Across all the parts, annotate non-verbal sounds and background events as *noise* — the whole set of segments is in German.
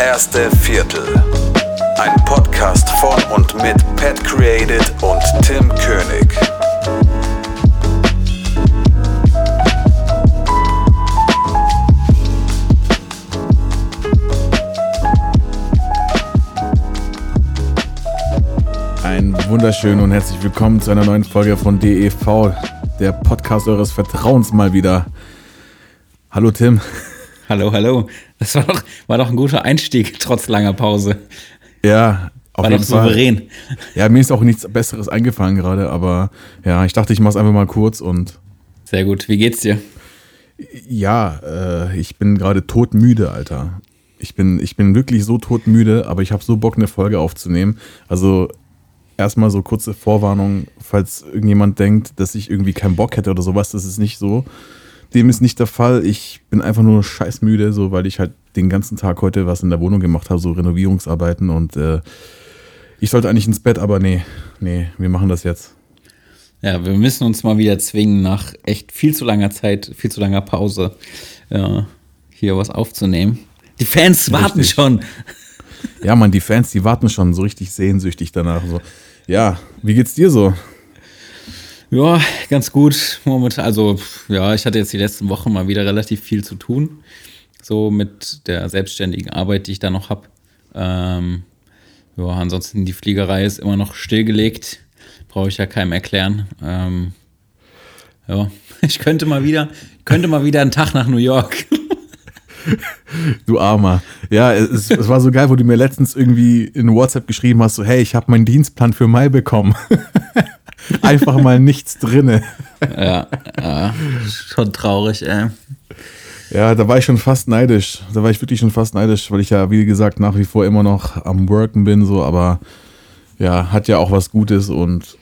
erste Viertel. Ein Podcast von und mit Pat Created und Tim König. Ein wunderschön und herzlich willkommen zu einer neuen Folge von DEV, der Podcast eures Vertrauens mal wieder. Hallo Tim. Hallo, hallo. Das war doch, war doch ein guter Einstieg, trotz langer Pause. Ja, auf War jeden doch souverän. Fall. Ja, mir ist auch nichts Besseres eingefallen gerade, aber ja, ich dachte, ich mach's einfach mal kurz und Sehr gut. Wie geht's dir? ja, äh, ich bin gerade todmüde, Alter. Ich bin, ich bin wirklich so todmüde, aber ich habe so Bock, eine Folge aufzunehmen. Also erstmal so kurze Vorwarnung, falls irgendjemand denkt, dass ich irgendwie keinen Bock hätte oder sowas, das ist nicht so. Dem ist nicht der Fall. Ich bin einfach nur scheißmüde, so weil ich halt den ganzen Tag heute was in der Wohnung gemacht habe, so Renovierungsarbeiten und äh, ich sollte eigentlich ins Bett, aber nee, nee, wir machen das jetzt. Ja, wir müssen uns mal wieder zwingen, nach echt viel zu langer Zeit, viel zu langer Pause, äh, hier was aufzunehmen. Die Fans warten Richtig. schon. Ja, man, die Fans, die warten schon so richtig sehnsüchtig danach. So. Ja, wie geht's dir so? Ja, ganz gut. Momentan, also, ja, ich hatte jetzt die letzten Wochen mal wieder relativ viel zu tun. So mit der selbstständigen Arbeit, die ich da noch habe. Ähm, ja, ansonsten die Fliegerei ist immer noch stillgelegt. Brauche ich ja keinem erklären. Ähm, ja, *laughs* ich könnte mal wieder, könnte mal wieder einen Tag nach New York. *laughs* Du Armer. Ja, es, es war so geil, wo du mir letztens irgendwie in WhatsApp geschrieben hast, so, hey, ich habe meinen Dienstplan für Mai bekommen. *laughs* Einfach mal nichts drinne. ja, ja, schon traurig, ey. Ja, da war ich schon fast neidisch. Da war ich wirklich schon fast neidisch, weil ich ja, wie gesagt, nach wie vor immer noch am Worken bin, so, aber ja, hat ja auch was Gutes und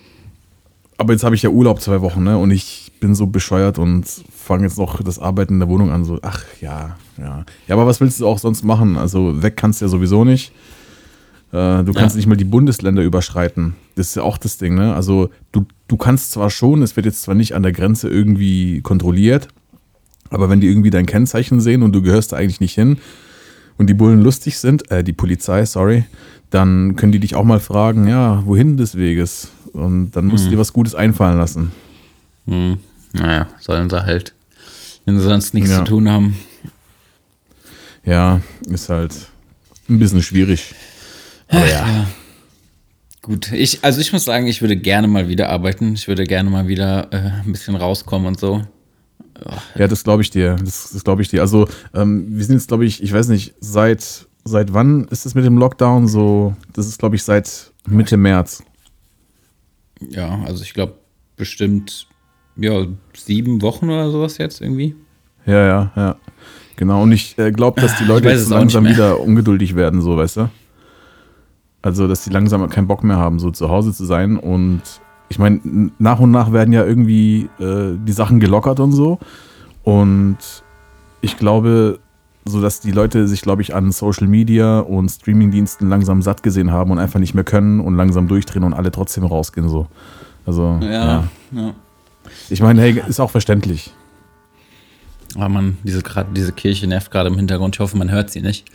aber jetzt habe ich ja Urlaub zwei Wochen, ne? Und ich bin so bescheuert und fange jetzt noch das Arbeiten in der Wohnung an. So, ach ja, ja. Ja, aber was willst du auch sonst machen? Also weg kannst du ja sowieso nicht. Äh, du kannst Ja. nicht mal die Bundesländer überschreiten. Das ist ja auch das Ding, ne? Also du, du kannst zwar schon, es wird jetzt zwar nicht an der Grenze irgendwie kontrolliert, aber wenn die irgendwie dein Kennzeichen sehen und du gehörst da eigentlich nicht hin und die Bullen lustig sind, äh, die Polizei, sorry, dann können die dich auch mal fragen, ja, wohin des Weges? Und dann musst du dir was Gutes einfallen lassen. Hm, naja, sollen sie halt, wenn sie sonst nichts Ja. zu tun haben. Ja, ist halt ein bisschen schwierig. Aber ja. Gut, ich, also ich muss sagen, ich würde gerne mal wieder arbeiten. Ich würde gerne mal wieder äh, ein bisschen rauskommen und so. Ja, das glaube ich dir. Das, das glaube ich dir. Also, ähm, wir sind jetzt, glaube ich, ich weiß nicht, seit, seit wann ist es mit dem Lockdown so? Das ist, glaube ich, seit Mitte März. Ja, also ich glaube bestimmt, ja, sieben Wochen oder sowas jetzt irgendwie. Ja, ja, ja. Genau. Und ich äh, glaube, dass die Leute weiß jetzt langsam wieder ungeduldig werden, so, weißt du? Also, dass die langsam keinen Bock mehr haben, so zu Hause zu sein. Und ich meine, nach und nach werden ja irgendwie äh, die Sachen gelockert und so. Und ich glaube, so dass die Leute sich, glaube ich, an Social Media und Streamingdiensten langsam satt gesehen haben und einfach nicht mehr können und langsam durchdrehen und alle trotzdem rausgehen, so. Also, ja. Ja, ja. Ich meine, hey, ist auch verständlich. Aber man, diese, grad, diese Kirche nervt gerade im Hintergrund. Ich hoffe, man hört sie nicht.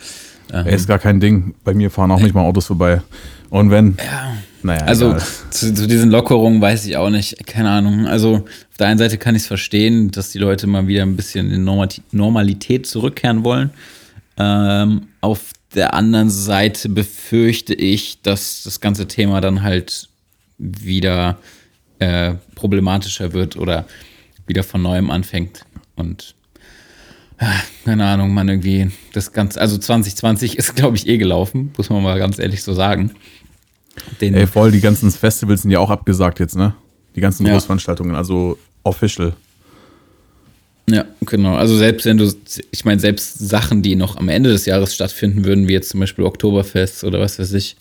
Ähm, ist gar kein Ding. Bei mir fahren auch nicht mal Autos vorbei. Und wenn, ja. Naja, Also zu, zu diesen Lockerungen weiß ich auch nicht. Keine Ahnung. Also auf der einen Seite kann ich es verstehen, dass die Leute mal wieder ein bisschen in Normalität zurückkehren wollen. Ähm, auf der anderen Seite befürchte ich, dass das ganze Thema dann halt wieder äh, problematischer wird oder wieder von neuem anfängt. Und ja, keine Ahnung, man irgendwie das Ganze, also 2020 ist, glaube ich, eh gelaufen, muss man mal ganz ehrlich so sagen. Den, Ey, voll, die ganzen Festivals sind ja auch abgesagt jetzt, ne? Die ganzen Ja. Großveranstaltungen, also official. Ja, genau. Also selbst wenn du, ich meine, selbst Sachen, die noch am Ende des Jahres stattfinden würden, wie jetzt zum Beispiel Oktoberfest oder was weiß ich,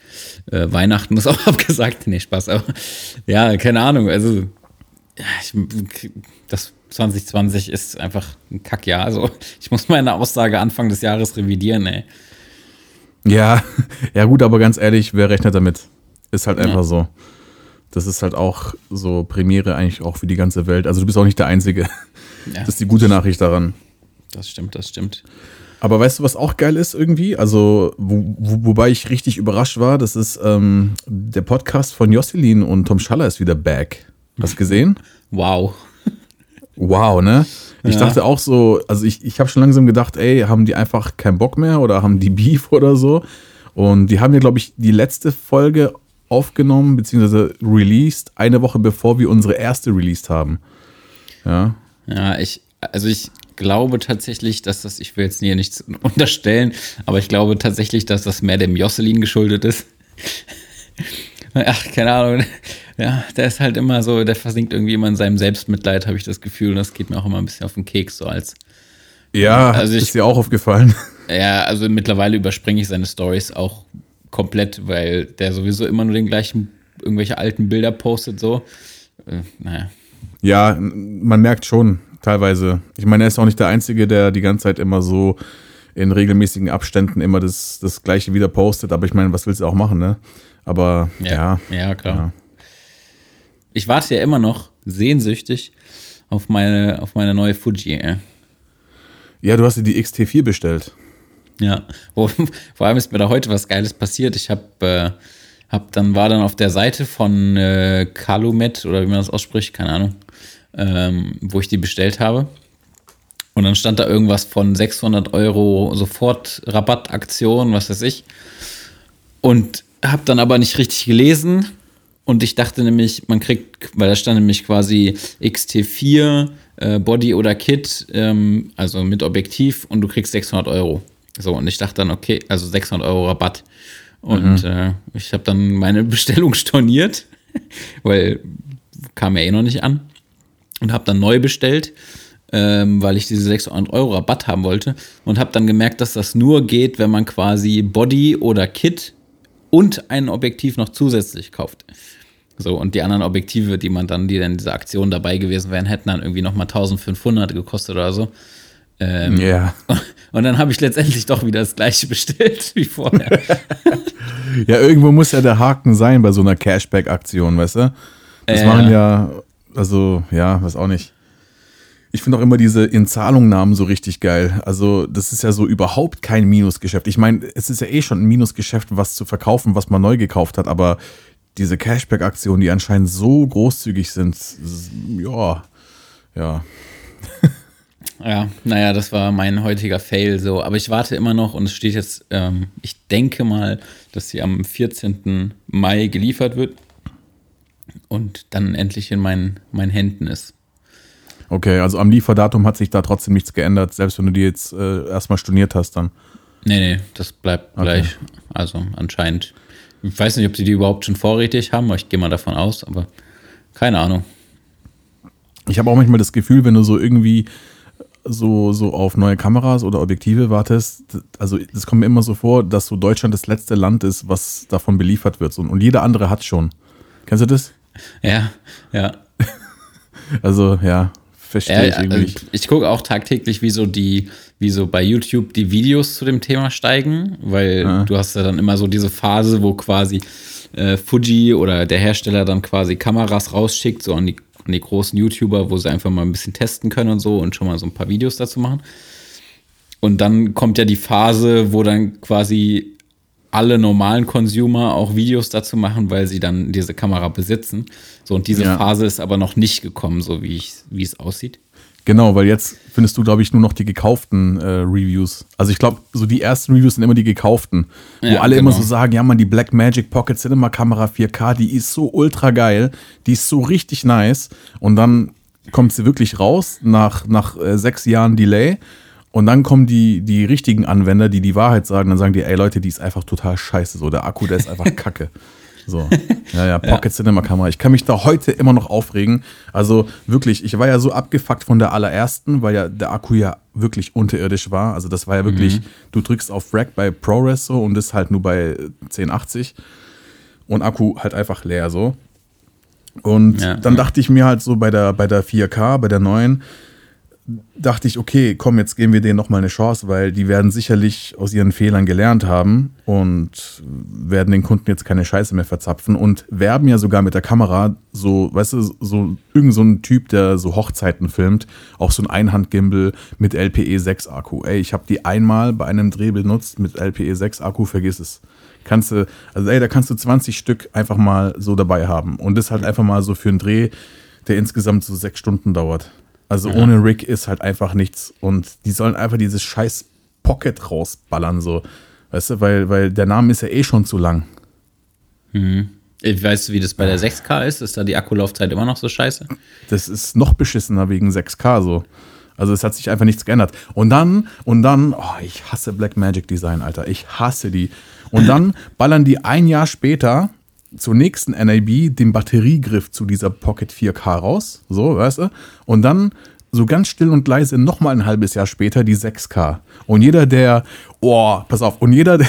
äh, Weihnachten ist *laughs* auch abgesagt. Nee, Spaß, aber ja, keine Ahnung. Also, ich, das 2020 ist einfach ein Kackjahr. Also, ich muss meine Aussage Anfang des Jahres revidieren, ey. Ja, *laughs* ja gut, aber ganz ehrlich, wer rechnet damit? Ist halt einfach Ja. so. Das ist halt auch so Premiere eigentlich auch für die ganze Welt. Also du bist auch nicht der Einzige. Ja, Das ist die gute Nachricht daran. das stimmt, das stimmt. Aber weißt du, was auch geil ist irgendwie? Also, wo, wo, wobei ich richtig überrascht war, das ist ähm, der Podcast von Jocelyn und Tom Schaller ist wieder back. Hast du gesehen? Wow. Wow, ne? Ich ja. dachte auch so, also ich, ich habe schon langsam gedacht, ey, haben die einfach keinen Bock mehr oder haben die Beef oder so? Und die haben ja, glaube ich, die letzte Folge aufgenommen, beziehungsweise released, eine Woche bevor wir unsere erste released haben. Ja. Ja, ich, also ich glaube tatsächlich, dass das, ich will jetzt hier nichts *laughs* unterstellen, aber ich glaube tatsächlich, dass das mehr dem Jocelyn geschuldet ist. *laughs* Ach, keine Ahnung. Ja, der ist halt immer so, der versinkt irgendwie immer in seinem Selbstmitleid, habe ich das Gefühl. Und das geht mir auch immer ein bisschen auf den Keks, so als. Ja, also ich, ist dir auch aufgefallen. Ja, also mittlerweile überspringe ich seine Stories auch komplett, weil der sowieso immer nur den gleichen, irgendwelche alten Bilder postet, so. Äh, naja. Ja, man merkt schon, teilweise. Ich meine, er ist auch nicht der Einzige, der die ganze Zeit immer so in regelmäßigen Abständen immer das, das Gleiche wieder postet. Aber ich meine, was willst du auch machen, ne? Aber ja. Ja, ja klar. Ja. Ich warte ja immer noch sehnsüchtig auf meine, auf meine neue Fuji. Ey. Ja, du hast dir die XT4 bestellt. Ja, *laughs* vor allem ist mir da heute was Geiles passiert. Ich habe äh, hab dann war dann auf der Seite von äh, Calumet oder wie man das ausspricht, keine Ahnung, ähm, wo ich die bestellt habe. Und dann stand da irgendwas von 600 Euro sofort Rabattaktion, was weiß ich. Und habe dann aber nicht richtig gelesen. Und ich dachte nämlich, man kriegt, weil da stand nämlich quasi XT4 äh, Body oder Kit, ähm, also mit Objektiv und du kriegst 600 Euro. So, und ich dachte dann, okay, also 600 Euro Rabatt. Und mhm. äh, ich habe dann meine *laughs* Bestellung storniert, weil kam ja eh noch nicht an und habe dann neu bestellt, ähm, weil ich diese 600 Euro Rabatt haben wollte und habe dann gemerkt, dass das nur geht, wenn man quasi Body oder Kit und ein Objektiv noch zusätzlich kauft. So, und die anderen Objektive, die man dann, die dann in dieser Aktion dabei gewesen wären, hätten dann irgendwie nochmal 1500 gekostet oder so. Ähm, ja. *laughs* Und dann habe ich letztendlich doch wieder das gleiche bestellt *laughs* wie vorher. *laughs* ja, irgendwo muss ja der Haken sein bei so einer Cashback-Aktion, weißt du? Das äh, machen ja also, ja, weiß auch nicht. Ich finde auch immer diese Inzahlungnahmen so richtig geil. Also, das ist ja so überhaupt kein Minusgeschäft. Ich meine, es ist ja eh schon ein Minusgeschäft, was zu verkaufen, was man neu gekauft hat, aber diese Cashback-Aktionen, die anscheinend so großzügig sind, ja, ja. Ja, naja, das war mein heutiger Fail so. Aber ich warte immer noch und es steht jetzt, ähm, ich denke mal, dass sie am 14. Mai geliefert wird und dann endlich in meinen, meinen Händen ist. Okay, also am Lieferdatum hat sich da trotzdem nichts geändert, selbst wenn du die jetzt äh, erstmal storniert hast dann. Nee, nee, das bleibt okay. gleich. Also anscheinend. Ich weiß nicht, ob sie die überhaupt schon vorrätig haben, aber ich gehe mal davon aus, aber keine Ahnung. Ich habe auch manchmal das Gefühl, wenn du so irgendwie so, so auf neue Kameras oder Objektive wartest, also es kommt mir immer so vor, dass so Deutschland das letzte Land ist, was davon beliefert wird. Und jeder andere hat schon. Kennst du das? Ja, ja. *laughs* also, ja, verstehe ich irgendwie. Also ich gucke auch tagtäglich, wie so die, wie so bei YouTube die Videos zu dem Thema steigen, weil ja. du hast ja dann immer so diese Phase, wo quasi äh, Fuji oder der Hersteller dann quasi Kameras rausschickt, so an die, die großen YouTuber, wo sie einfach mal ein bisschen testen können und so und schon mal so ein paar Videos dazu machen. Und dann kommt ja die Phase, wo dann quasi alle normalen Consumer auch Videos dazu machen, weil sie dann diese Kamera besitzen. So, und diese ja. Phase ist aber noch nicht gekommen, so wie, ich, wie es aussieht. Genau, weil jetzt findest du, glaube ich, nur noch die gekauften äh, Reviews. Also ich glaube, so die ersten Reviews sind immer die gekauften, wo ja, alle genau. immer so sagen, ja man, die Black Magic Pocket Cinema Kamera 4K, die ist so ultra geil, die ist so richtig nice. Und dann kommt sie wirklich raus nach, nach äh, sechs Jahren Delay und dann kommen die, die richtigen Anwender, die die Wahrheit sagen, dann sagen die, ey Leute, die ist einfach total scheiße. So, der Akku, der ist einfach *laughs* kacke. So, ja, ja, Pocket *laughs* ja. Cinema Kamera. Ich kann mich da heute immer noch aufregen. Also wirklich, ich war ja so abgefuckt von der allerersten, weil ja der Akku ja wirklich unterirdisch war. Also das war ja wirklich, mhm. du drückst auf Rack bei ProRes so und ist halt nur bei 1080 und Akku halt einfach leer so. Und ja, dann dachte ich mir halt so bei der, bei der 4K, bei der neuen, dachte ich, okay, komm, jetzt geben wir denen nochmal eine Chance, weil die werden sicherlich aus ihren Fehlern gelernt haben und werden den Kunden jetzt keine Scheiße mehr verzapfen und werben ja sogar mit der Kamera, so, weißt du, so irgend so ein Typ, der so Hochzeiten filmt, auch so ein Einhandgimbal mit LPE 6 Akku. Ey, ich habe die einmal bei einem Dreh benutzt mit LPE 6 Akku, vergiss es. Kannst du, also ey, da kannst du 20 Stück einfach mal so dabei haben und das halt einfach mal so für einen Dreh, der insgesamt so sechs Stunden dauert. Also ja. ohne Rick ist halt einfach nichts. Und die sollen einfach dieses scheiß Pocket rausballern, so. Weißt du, weil, weil der Name ist ja eh schon zu lang. Mhm. Weißt du, wie das bei der 6K ist? Ist da die Akkulaufzeit immer noch so scheiße? Das ist noch beschissener wegen 6K so. Also es hat sich einfach nichts geändert. Und dann, und dann, oh, ich hasse Black Magic Design, Alter. Ich hasse die. Und dann ballern die ein Jahr später zur nächsten NAB den Batteriegriff zu dieser Pocket 4K raus, so, weißt du? Und dann so ganz still und leise nochmal ein halbes Jahr später die 6K. Und jeder, der, oh, pass auf, und jeder,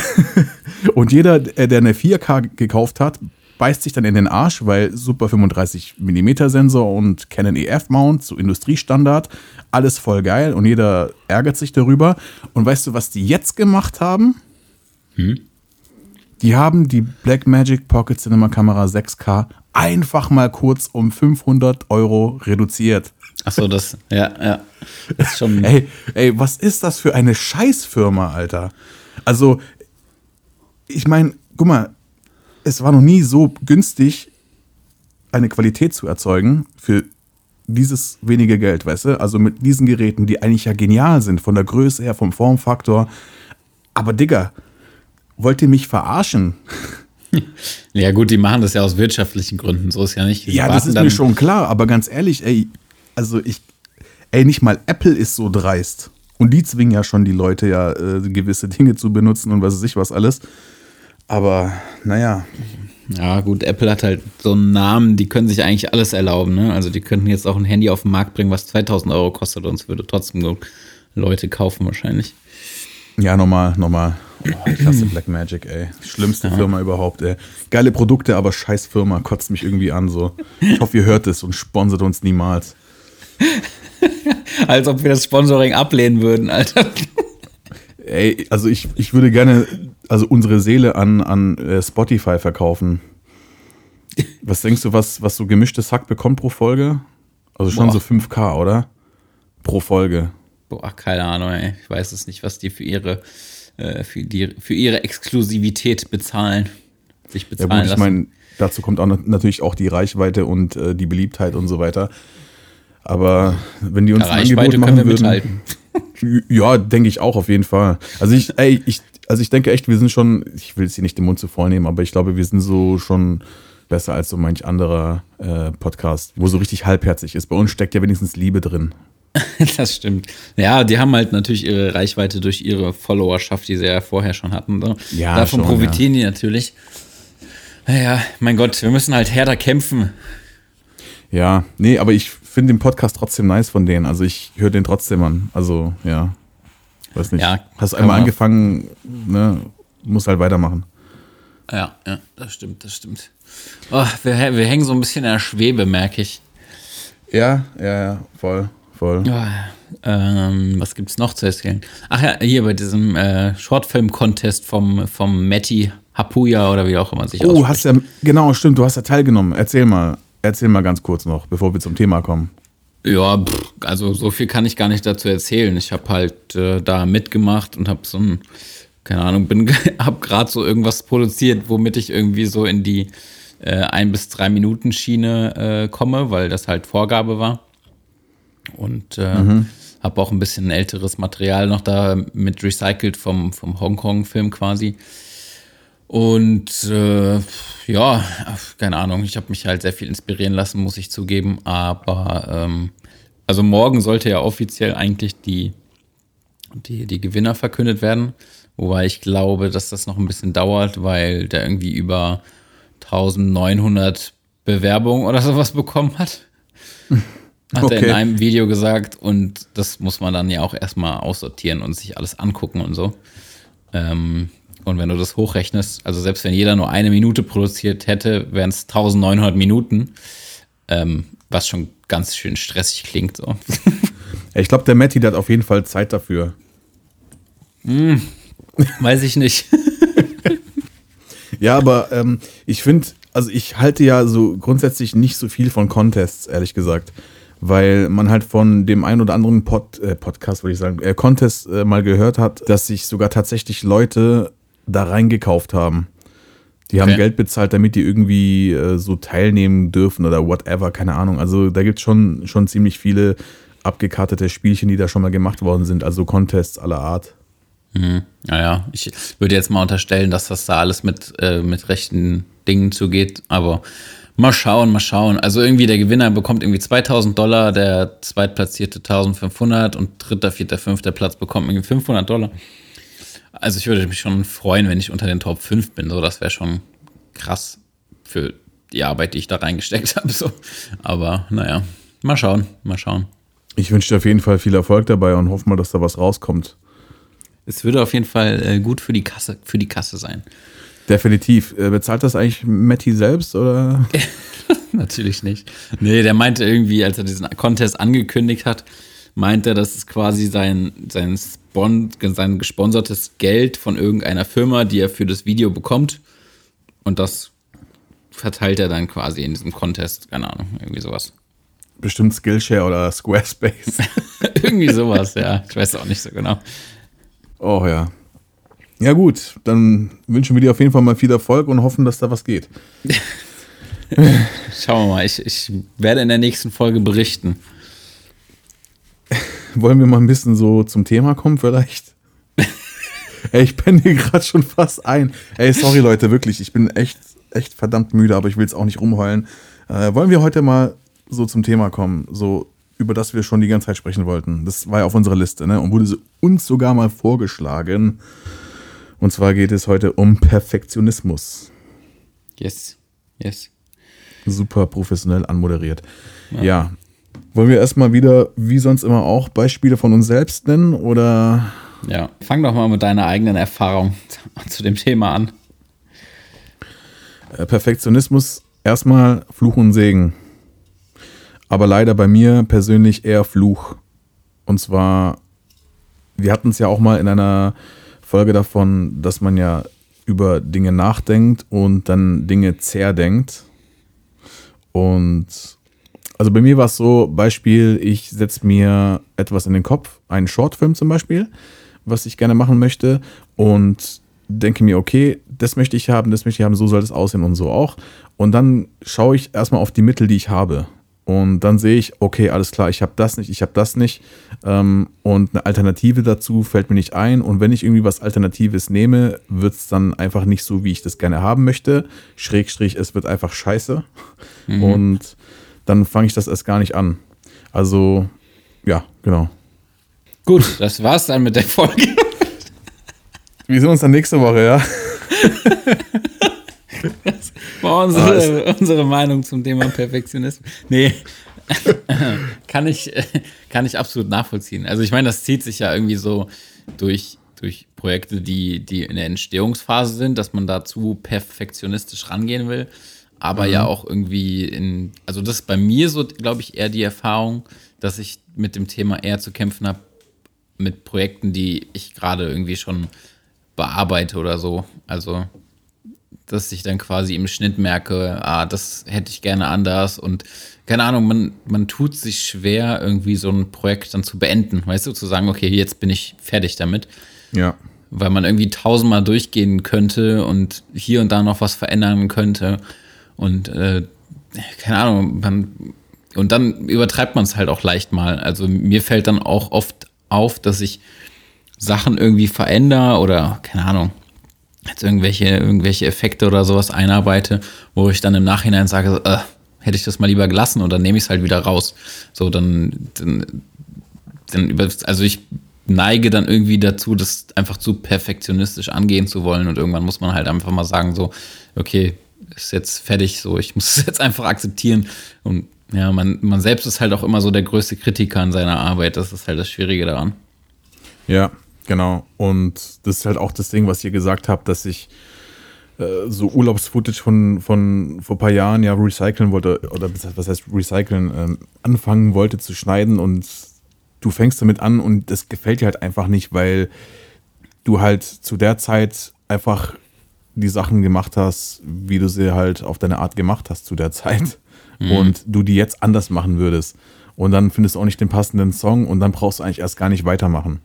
*laughs* und jeder, der eine 4K gekauft hat, beißt sich dann in den Arsch, weil Super 35 mm Sensor und Canon EF Mount, so Industriestandard, alles voll geil und jeder ärgert sich darüber. Und weißt du, was die jetzt gemacht haben? Hm? Die haben die Blackmagic Pocket Cinema Kamera 6K einfach mal kurz um 500 Euro reduziert. Achso, das, ja, ja. Das ist schon *laughs* ey, ey, was ist das für eine Scheißfirma, Alter? Also, ich meine, guck mal, es war noch nie so günstig, eine Qualität zu erzeugen für dieses wenige Geld, weißt du? Also mit diesen Geräten, die eigentlich ja genial sind, von der Größe her, vom Formfaktor. Aber Digga, wollt ihr mich verarschen? *laughs* Ja, gut, die machen das ja aus wirtschaftlichen Gründen, so ist ja nicht. Die ja, das ist mir schon klar, aber ganz ehrlich, ey, also ich, ey, nicht mal Apple ist so dreist. Und die zwingen ja schon die Leute ja, äh, gewisse Dinge zu benutzen und was weiß ich was alles. Aber, naja. Ja, gut, Apple hat halt so einen Namen, die können sich eigentlich alles erlauben, ne? Also die könnten jetzt auch ein Handy auf den Markt bringen, was 2000 Euro kostet und es würde trotzdem Leute kaufen wahrscheinlich. Ja, nochmal, nochmal. Oh, ich hasse Blackmagic, ey. Schlimmste ja. Firma überhaupt, ey. Geile Produkte, aber scheiß Firma, kotzt mich irgendwie an, so. Ich hoffe, ihr hört es und sponsert uns niemals. *laughs* Als ob wir das Sponsoring ablehnen würden, Alter. Ey, also ich, ich würde gerne also unsere Seele an, an äh, Spotify verkaufen. Was denkst du, was, was so gemischtes Hack bekommt pro Folge? Also schon Boah. so 5K, oder? Pro Folge. Boah, keine Ahnung, ey. Ich weiß es nicht, was die für ihre, äh, für, die, für ihre Exklusivität bezahlen. Sich bezahlen ja, gut, ich meine, dazu kommt auch natürlich auch die Reichweite und äh, die Beliebtheit und so weiter. Aber wenn die uns ja, ein Reichweite Angebot machen würden, ja, denke ich auch auf jeden Fall. Also ich, ey, ich, also ich denke echt, wir sind schon, ich will es hier nicht den Mund zu voll nehmen, aber ich glaube, wir sind so schon besser als so manch anderer äh, Podcast, wo so richtig halbherzig ist. Bei uns steckt ja wenigstens Liebe drin. *laughs* das stimmt. Ja, die haben halt natürlich ihre Reichweite durch ihre Followerschaft, die sie ja vorher schon hatten. So. Ja, Davon schon, profitieren ja. die natürlich. Naja, mein Gott, wir müssen halt härter kämpfen. Ja, nee, aber ich finde den Podcast trotzdem nice von denen. Also ich höre den trotzdem an. Also, ja. Weiß nicht. Ja, Hast einmal angefangen, ne, muss halt weitermachen. Ja, ja, das stimmt, das stimmt. Oh, wir, wir hängen so ein bisschen in der Schwebe, merke ich. Ja, ja, ja, voll, voll. Oh, ähm, was gibt's noch zu erzählen? Ach ja, hier bei diesem äh, Shortfilm-Contest vom, vom Matty Hapuya oder wie auch immer sich Oh, hast ja, genau, stimmt, du hast ja teilgenommen. Erzähl mal, erzähl mal ganz kurz noch, bevor wir zum Thema kommen. Ja, pff, also so viel kann ich gar nicht dazu erzählen. Ich habe halt äh, da mitgemacht und habe so ein, keine Ahnung, bin, *laughs* habe gerade so irgendwas produziert, womit ich irgendwie so in die äh, ein bis drei Minuten Schiene äh, komme, weil das halt Vorgabe war. Und äh, mhm. habe auch ein bisschen älteres Material noch da mit recycelt vom, vom Hongkong-Film quasi. Und äh, ja, keine Ahnung, ich habe mich halt sehr viel inspirieren lassen, muss ich zugeben. Aber ähm, also morgen sollte ja offiziell eigentlich die, die, die Gewinner verkündet werden. Wobei ich glaube, dass das noch ein bisschen dauert, weil der irgendwie über 1900 Bewerbungen oder sowas bekommen hat. *laughs* Hat okay. er in einem Video gesagt und das muss man dann ja auch erstmal aussortieren und sich alles angucken und so. Ähm, und wenn du das hochrechnest, also selbst wenn jeder nur eine Minute produziert hätte, wären es 1900 Minuten, ähm, was schon ganz schön stressig klingt. So. *laughs* Ich glaube, der Matti, der hat auf jeden Fall Zeit dafür. Weiß ich nicht. *laughs* Ja, aber ähm, ich finde, also ich halte ja so grundsätzlich nicht so viel von Contests, ehrlich gesagt. Weil man halt von dem einen oder anderen Pod, äh, Podcast, würde ich sagen, äh, Contest äh, mal gehört hat, dass sich sogar tatsächlich Leute da reingekauft haben. Die haben Okay. Geld bezahlt, damit die irgendwie äh, so teilnehmen dürfen oder whatever, keine Ahnung. Also da gibt es schon, schon ziemlich viele abgekartete Spielchen, die da schon mal gemacht worden sind. Also Contests aller Art. Naja, ich würde jetzt mal unterstellen, dass das da alles mit, äh, mit rechten Dingen zugeht, aber mal schauen, mal schauen. Also irgendwie der Gewinner bekommt irgendwie 2000 Dollar, der zweitplatzierte 1500 und dritter, vierter, fünfter Platz bekommt irgendwie 500 Dollar. Also ich würde mich schon freuen, wenn ich unter den Top 5 bin, so das wäre schon krass für die Arbeit, die ich da reingesteckt *laughs* habe, so. Aber naja, mal schauen, mal schauen. Ich wünsche dir auf jeden Fall viel Erfolg dabei und hoffe mal, dass da was rauskommt. Es würde auf jeden Fall äh, gut für die Kasse, für die Kasse sein. Definitiv. Äh, bezahlt das eigentlich Matti selbst oder? *laughs* Natürlich nicht. Nee, der meinte irgendwie, als er diesen Contest angekündigt hat, meinte er, das ist quasi sein, sein, Spon sein gesponsertes Geld von irgendeiner Firma, die er für das Video bekommt. Und das verteilt er dann quasi in diesem Contest. Keine Ahnung, irgendwie sowas. Bestimmt Skillshare oder Squarespace. *laughs* irgendwie sowas, ja. Ich weiß auch nicht so genau. Oh ja. Ja gut, dann wünschen wir dir auf jeden Fall mal viel Erfolg und hoffen, dass da was geht. *laughs* Schauen wir mal, ich, ich werde in der nächsten Folge berichten. *laughs* Wollen wir mal ein bisschen so zum Thema kommen vielleicht? *laughs* Ey, ich penne hier gerade schon fast ein. Ey, sorry Leute, wirklich, ich bin echt, echt verdammt müde, aber ich will es auch nicht rumheulen. Äh, wollen wir heute mal so zum Thema kommen, so über das wir schon die ganze Zeit sprechen wollten. Das war ja auf unserer Liste, ne? Und wurde uns sogar mal vorgeschlagen. Und zwar geht es heute um Perfektionismus. Yes, yes. Super professionell anmoderiert. Ja. Wollen wir erstmal wieder, wie sonst immer auch, Beispiele von uns selbst nennen oder Ja, fang doch mal mit deiner eigenen Erfahrung *laughs* zu dem Thema an. Äh, Perfektionismus erstmal Fluch und Segen. Aber leider bei mir persönlich eher Fluch. Und zwar, wir hatten es ja auch mal in einer Folge davon, dass man ja über Dinge nachdenkt und dann Dinge zerdenkt. Und also bei mir war es so, Beispiel, ich setze mir etwas in den Kopf, einen Shortfilm zum Beispiel, was ich gerne machen möchte und denke mir, okay, das möchte ich haben, das möchte ich haben, so soll das aussehen und so auch. Und dann schaue ich erstmal auf die Mittel, die ich habe. Und dann sehe ich, okay, alles klar, ich habe das nicht, ich habe das nicht. Ähm, und eine Alternative dazu fällt mir nicht ein. Und wenn ich irgendwie was Alternatives nehme, wird es dann einfach nicht so, wie ich das gerne haben möchte. Schrägstrich, es wird einfach scheiße. Und dann fange ich das erst gar nicht an. Also, ja, genau. Gut, das war's dann mit der Folge. Wir sehen uns dann nächste Woche, ja. *laughs* War unsere, unsere Meinung zum Thema Perfektionismus. Nee, *laughs* kann ich, kann ich absolut nachvollziehen. Also ich meine, das zieht sich ja irgendwie so durch, durch Projekte, die, die in der Entstehungsphase sind, dass man dazu perfektionistisch rangehen will. Aber ja auch irgendwie in, also das ist bei mir so, glaube ich, eher die Erfahrung, dass ich mit dem Thema eher zu kämpfen habe, mit Projekten, die ich gerade irgendwie schon bearbeite oder so. Also dass ich dann quasi im Schnitt merke, ah, das hätte ich gerne anders und keine Ahnung, man, man tut sich schwer, irgendwie so ein Projekt dann zu beenden, weißt du, zu sagen, okay, jetzt bin ich fertig damit, Ja. weil man irgendwie tausendmal durchgehen könnte und hier und da noch was verändern könnte und äh, keine Ahnung, man, und dann übertreibt man es halt auch leicht mal. Also mir fällt dann auch oft auf, dass ich Sachen irgendwie verändere oder keine Ahnung, jetzt irgendwelche, irgendwelche Effekte oder sowas einarbeite, wo ich dann im Nachhinein sage, äh, hätte ich das mal lieber gelassen oder nehme ich es halt wieder raus. So, dann, dann, dann über, also ich neige dann irgendwie dazu, das einfach zu perfektionistisch angehen zu wollen und irgendwann muss man halt einfach mal sagen, so, okay, ist jetzt fertig, so, ich muss es *laughs* jetzt einfach akzeptieren und ja, man, man selbst ist halt auch immer so der größte Kritiker an seiner Arbeit, das ist halt das Schwierige daran. Ja, genau. Und das ist halt auch das Ding, was ihr gesagt habt, dass ich äh, so Urlaubsfootage von, von vor ein paar Jahren ja recyceln wollte, oder was heißt recyceln, ähm, anfangen wollte zu schneiden und du fängst damit an und das gefällt dir halt einfach nicht, weil du halt zu der Zeit einfach die Sachen gemacht hast, wie du sie halt auf deine Art gemacht hast zu der Zeit. Mhm. Und du die jetzt anders machen würdest. Und dann findest du auch nicht den passenden Song und dann brauchst du eigentlich erst gar nicht weitermachen.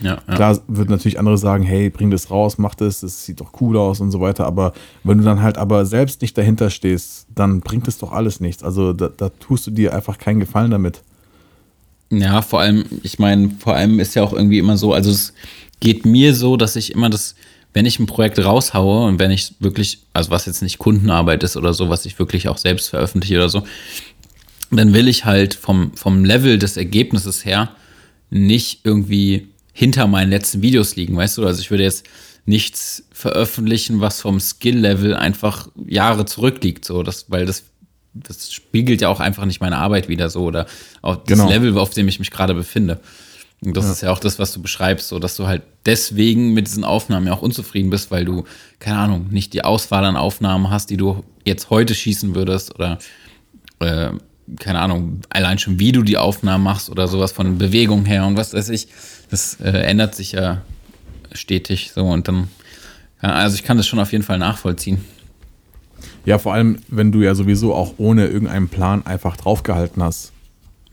Ja, ja. Klar würden natürlich andere sagen, hey, bring das raus, mach das, das sieht doch cool aus und so weiter. Aber wenn du dann halt aber selbst nicht dahinter stehst, dann bringt es doch alles nichts. Also da, da tust du dir einfach keinen Gefallen damit. Ja, vor allem, ich meine, vor allem ist ja auch irgendwie immer so, also es geht mir so, dass ich immer das, wenn ich ein Projekt raushaue und wenn ich wirklich, also was jetzt nicht Kundenarbeit ist oder so, was ich wirklich auch selbst veröffentliche oder so, dann will ich halt vom, vom Level des Ergebnisses her nicht irgendwie hinter meinen letzten Videos liegen, weißt du? Also ich würde jetzt nichts veröffentlichen, was vom Skill-Level einfach Jahre zurückliegt, so, das, weil das das spiegelt ja auch einfach nicht meine Arbeit wieder so oder auch das genau. Level, auf dem ich mich gerade befinde. Und das ja. ist ja auch das, was du beschreibst, so dass du halt deswegen mit diesen Aufnahmen ja auch unzufrieden bist, weil du, keine Ahnung, nicht die Auswahl an Aufnahmen hast, die du jetzt heute schießen würdest oder äh, keine Ahnung, allein schon wie du die Aufnahmen machst oder sowas von Bewegung her und was weiß ich, das äh, ändert sich ja stetig so und dann, also ich kann das schon auf jeden Fall nachvollziehen. Ja, vor allem, wenn du ja sowieso auch ohne irgendeinen Plan einfach draufgehalten hast.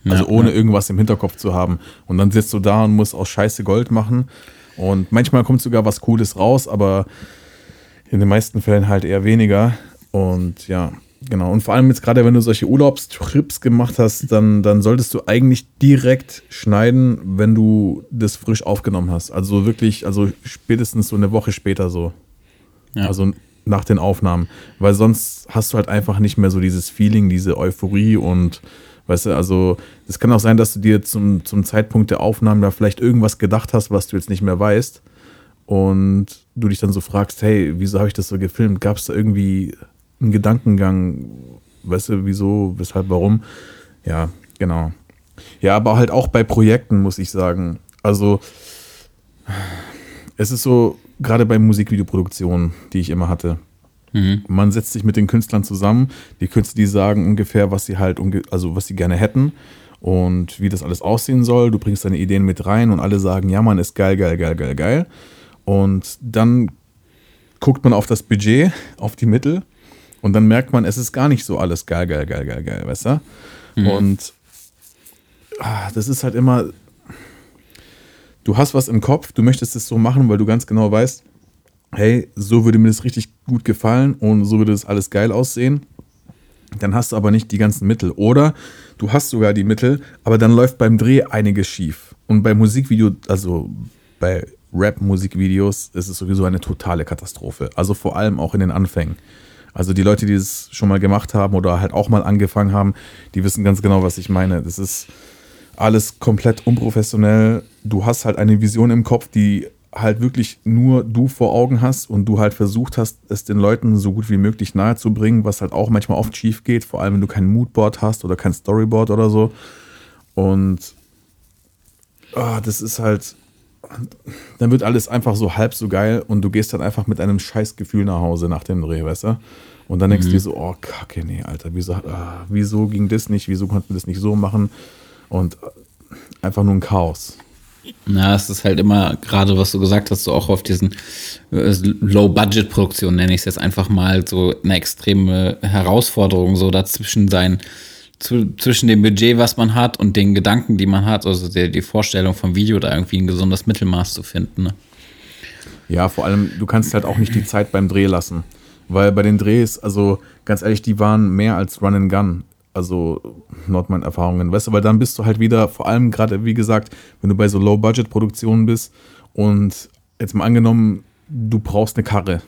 Also ja, ohne ja. irgendwas im Hinterkopf zu haben. Und dann sitzt du da und musst aus Scheiße Gold machen. Und manchmal kommt sogar was Cooles raus, aber in den meisten Fällen halt eher weniger. Und ja, genau. Und vor allem jetzt gerade, wenn du solche Urlaubstrips gemacht hast, dann, dann solltest du eigentlich direkt schneiden, wenn du das frisch aufgenommen hast. Also wirklich, also spätestens so eine Woche später so. Ja. Also nach den Aufnahmen, weil sonst hast du halt einfach nicht mehr so dieses Feeling, diese Euphorie und weißt du, also es kann auch sein, dass du dir zum, zum Zeitpunkt der Aufnahmen da vielleicht irgendwas gedacht hast, was du jetzt nicht mehr weißt und du dich dann so fragst, hey, wieso habe ich das so gefilmt? Gab es da irgendwie einen Gedankengang, weißt du, wieso, weshalb, warum? Ja, genau. Ja, aber halt auch bei Projekten, muss ich sagen. Also, es ist so, gerade bei Musikvideoproduktionen, die ich immer hatte. Mhm. Man setzt sich mit den Künstlern zusammen. Die Künstler, die sagen ungefähr, was sie halt, also was sie gerne hätten und wie das alles aussehen soll. Du bringst deine Ideen mit rein und alle sagen, ja, man ist geil, geil, geil, geil, geil. Und dann guckt man auf das Budget, auf die Mittel und dann merkt man, es ist gar nicht so alles geil, geil, geil, geil, geil, weißt du? Mhm. Und ah, das ist halt immer, du hast was im Kopf, du möchtest es so machen, weil du ganz genau weißt, hey, so würde mir das richtig gut gefallen und so würde das alles geil aussehen. Dann hast du aber nicht die ganzen Mittel. Oder du hast sogar die Mittel, aber dann läuft beim Dreh einiges schief. Und bei Musikvideo, also bei Rap-Musikvideos, ist es sowieso eine totale Katastrophe. Also vor allem auch in den Anfängen. Also die Leute, die es schon mal gemacht haben oder halt auch mal angefangen haben, die wissen ganz genau, was ich meine. Das ist alles komplett unprofessionell. Du hast halt eine Vision im Kopf, die halt wirklich nur du vor Augen hast und du halt versucht hast, es den Leuten so gut wie möglich nahe zu bringen, was halt auch manchmal oft schief geht, vor allem wenn du kein Moodboard hast oder kein Storyboard oder so. Und oh, das ist halt, dann wird alles einfach so halb so geil und du gehst dann einfach mit einem Scheißgefühl nach Hause nach dem Dreh, weißt du? Und dann denkst du mhm. dir so, oh Kacke, nee, Alter, wieso, ah, wieso ging das nicht, wieso konnten wir das nicht so machen? Und einfach nur ein Chaos. Na, es ist halt immer, gerade was du gesagt hast, so auch auf diesen äh, Low-Budget-Produktionen, nenne ich es jetzt einfach mal, so eine extreme Herausforderung, so dazwischen sein, zu, zwischen dem Budget, was man hat und den Gedanken, die man hat, also die, die Vorstellung vom Video, da irgendwie ein gesundes Mittelmaß zu finden. Ne? Ja, vor allem, du kannst halt auch nicht die Zeit beim Dreh lassen. Weil bei den Drehs, also ganz ehrlich, die waren mehr als Run and Gun also not meine Erfahrungen, weißt du, weil dann bist du halt wieder, vor allem gerade, wie gesagt, wenn du bei so Low-Budget-Produktionen bist und jetzt mal angenommen, du brauchst eine Karre.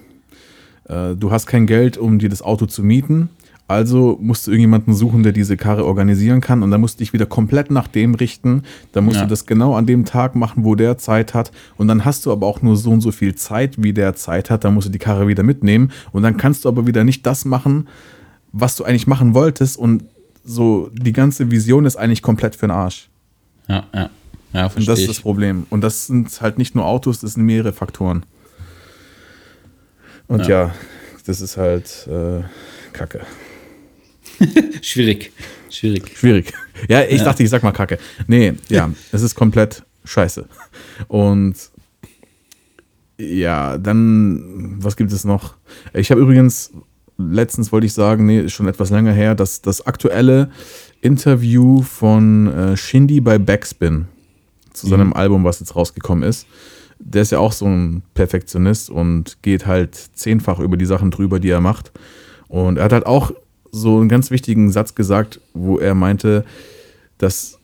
Äh, du hast kein Geld, um dir das Auto zu mieten, also musst du irgendjemanden suchen, der diese Karre organisieren kann und dann musst du dich wieder komplett nach dem richten. Dann musst ja. du das genau an dem Tag machen, wo der Zeit hat und dann hast du aber auch nur so und so viel Zeit, wie der Zeit hat. Dann musst du die Karre wieder mitnehmen und dann kannst du aber wieder nicht das machen, was du eigentlich machen wolltest und so die ganze Vision ist eigentlich komplett für den Arsch. Ja, ja. Ja, verstehe. Und das ist das Problem. Und das sind halt nicht nur Autos, das sind mehrere Faktoren. Und ja, ja das ist halt äh, Kacke. *laughs* Schwierig. Schwierig. Schwierig. Ja, ich ja. dachte, ich sag mal Kacke. Nee, ja, *laughs* es ist komplett scheiße. Und ja, dann, was gibt es noch? Ich habe übrigens, letztens wollte ich sagen, nee, ist schon etwas länger her, dass das aktuelle Interview von äh, Shindy bei Backspin zu seinem mhm. Album, was jetzt rausgekommen ist. Der ist ja auch so ein Perfektionist und geht halt zehnfach über die Sachen drüber, die er macht. Und er hat halt auch so einen ganz wichtigen Satz gesagt, wo er meinte, dass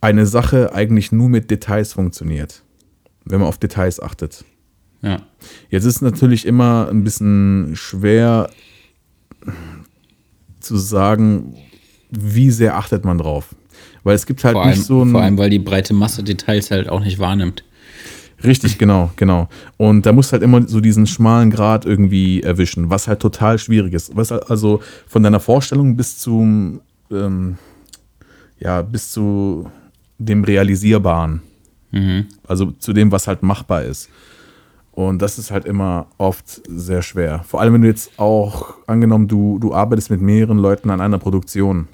eine Sache eigentlich nur mit Details funktioniert, wenn man auf Details achtet. Ja. Jetzt ist es natürlich immer ein bisschen schwer zu sagen, wie sehr achtet man drauf. Weil es gibt halt vor nicht allem, so ein. Vor allem, weil die breite Masse Details halt auch nicht wahrnimmt. Richtig, genau, genau. Und da musst halt immer so diesen schmalen Grad irgendwie erwischen, was halt total schwierig ist. Was also von deiner Vorstellung bis zum, ähm, ja, bis zu dem Realisierbaren. Mhm. Also zu dem, was halt machbar ist. Und das ist halt immer oft sehr schwer. Vor allem, wenn du jetzt auch, angenommen, du, du arbeitest mit mehreren Leuten an einer Produktion.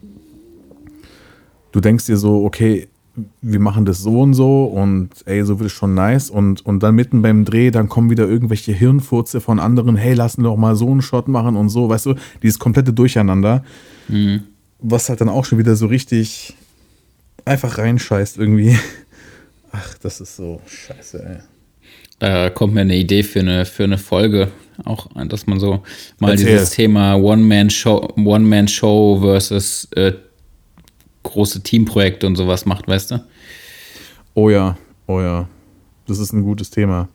Du denkst dir so, okay, wir machen das so und so und ey, so wird es schon nice. Und, und dann mitten beim Dreh, dann kommen wieder irgendwelche Hirnfurze von anderen, hey, lassen wir doch mal so einen Shot machen und so, weißt du, dieses komplette Durcheinander. Mhm. Was halt dann auch schon wieder so richtig einfach reinscheißt irgendwie. *laughs* Ach, das ist so scheiße, ey. Da kommt mir eine Idee für eine, für eine Folge, auch, dass man so mal Erzähl. dieses Thema One-Man-Show One -Show versus äh, große Teamprojekte und sowas macht, weißt du? Oh ja, oh ja. Das ist ein gutes Thema.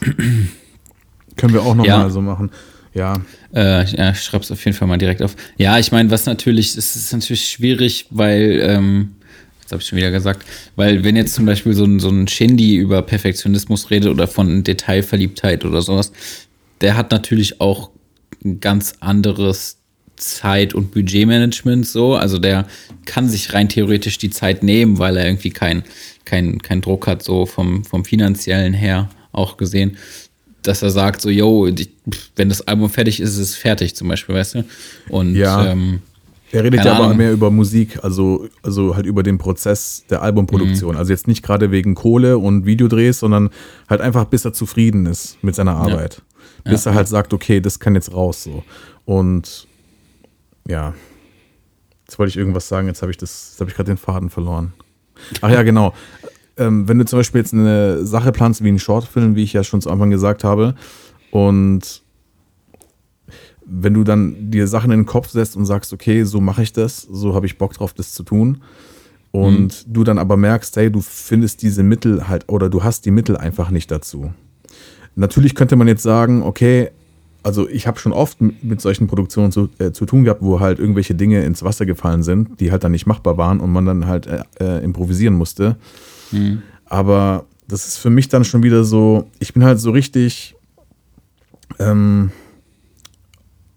*clears throat* Können wir auch nochmal ja. so machen. Ja. Äh, ja, ich schreib's auf jeden Fall mal direkt auf. Ja, ich meine, was natürlich, es ist natürlich schwierig, weil, ähm, das habe ich schon wieder gesagt, weil wenn jetzt zum Beispiel so ein, so ein Shindy über Perfektionismus redet oder von Detailverliebtheit oder sowas, der hat natürlich auch ein ganz anderes Zeit- und Budgetmanagement so. Also der kann sich rein theoretisch die Zeit nehmen, weil er irgendwie keinen kein, kein Druck hat, so vom, vom finanziellen her auch gesehen, dass er sagt, so, yo, wenn das Album fertig ist, ist es fertig, zum Beispiel, weißt du? Und ja. Ähm, er redet ja aber mehr über Musik, also, also halt über den Prozess der Albumproduktion. Mhm. Also jetzt nicht gerade wegen Kohle und Videodrehs, sondern halt einfach, bis er zufrieden ist mit seiner Arbeit. Ja. Bis ja. er halt sagt, okay, das kann jetzt raus so. Und ja. Jetzt wollte ich irgendwas sagen, jetzt habe ich das, jetzt habe ich gerade den Faden verloren. Ach ja, genau. Ähm, wenn du zum Beispiel jetzt eine Sache planst wie einen Shortfilm, wie ich ja schon zu Anfang gesagt habe, und wenn du dann dir Sachen in den Kopf setzt und sagst, okay, so mache ich das, so habe ich Bock drauf, das zu tun, und mhm. du dann aber merkst, hey, du findest diese Mittel halt oder du hast die Mittel einfach nicht dazu. Natürlich könnte man jetzt sagen, okay, also ich habe schon oft mit solchen Produktionen zu, äh, zu tun gehabt, wo halt irgendwelche Dinge ins Wasser gefallen sind, die halt dann nicht machbar waren und man dann halt äh, äh, improvisieren musste. Mhm. Aber das ist für mich dann schon wieder so, ich bin halt so richtig ähm,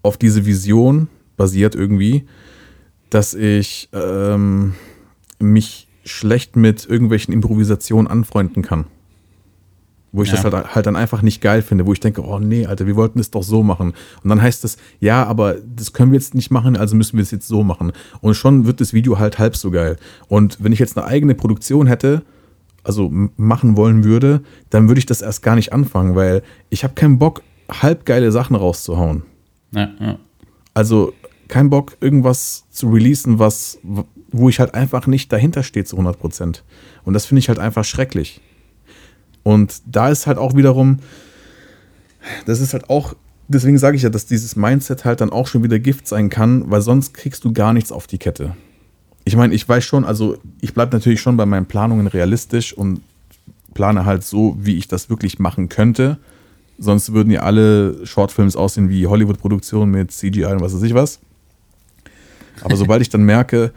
auf diese Vision basiert irgendwie, dass ich ähm, mich schlecht mit irgendwelchen Improvisationen anfreunden kann. Wo ich ja. das halt, halt dann einfach nicht geil finde, wo ich denke, oh nee, Alter, wir wollten es doch so machen. Und dann heißt es, ja, aber das können wir jetzt nicht machen, also müssen wir es jetzt so machen. Und schon wird das Video halt halb so geil. Und wenn ich jetzt eine eigene Produktion hätte, also machen wollen würde, dann würde ich das erst gar nicht anfangen, weil ich habe keinen Bock, halb geile Sachen rauszuhauen. Ja, ja. Also kein Bock, irgendwas zu releasen, was, wo ich halt einfach nicht dahinter stehe zu 100 Prozent. Und das finde ich halt einfach schrecklich. Und da ist halt auch wiederum, das ist halt auch, deswegen sage ich ja, dass dieses Mindset halt dann auch schon wieder Gift sein kann, weil sonst kriegst du gar nichts auf die Kette. Ich meine, ich weiß schon, also ich bleibe natürlich schon bei meinen Planungen realistisch und plane halt so, wie ich das wirklich machen könnte. Sonst würden ja alle Shortfilms aussehen wie Hollywood-Produktionen mit CGI und was weiß ich was. Aber sobald ich dann merke,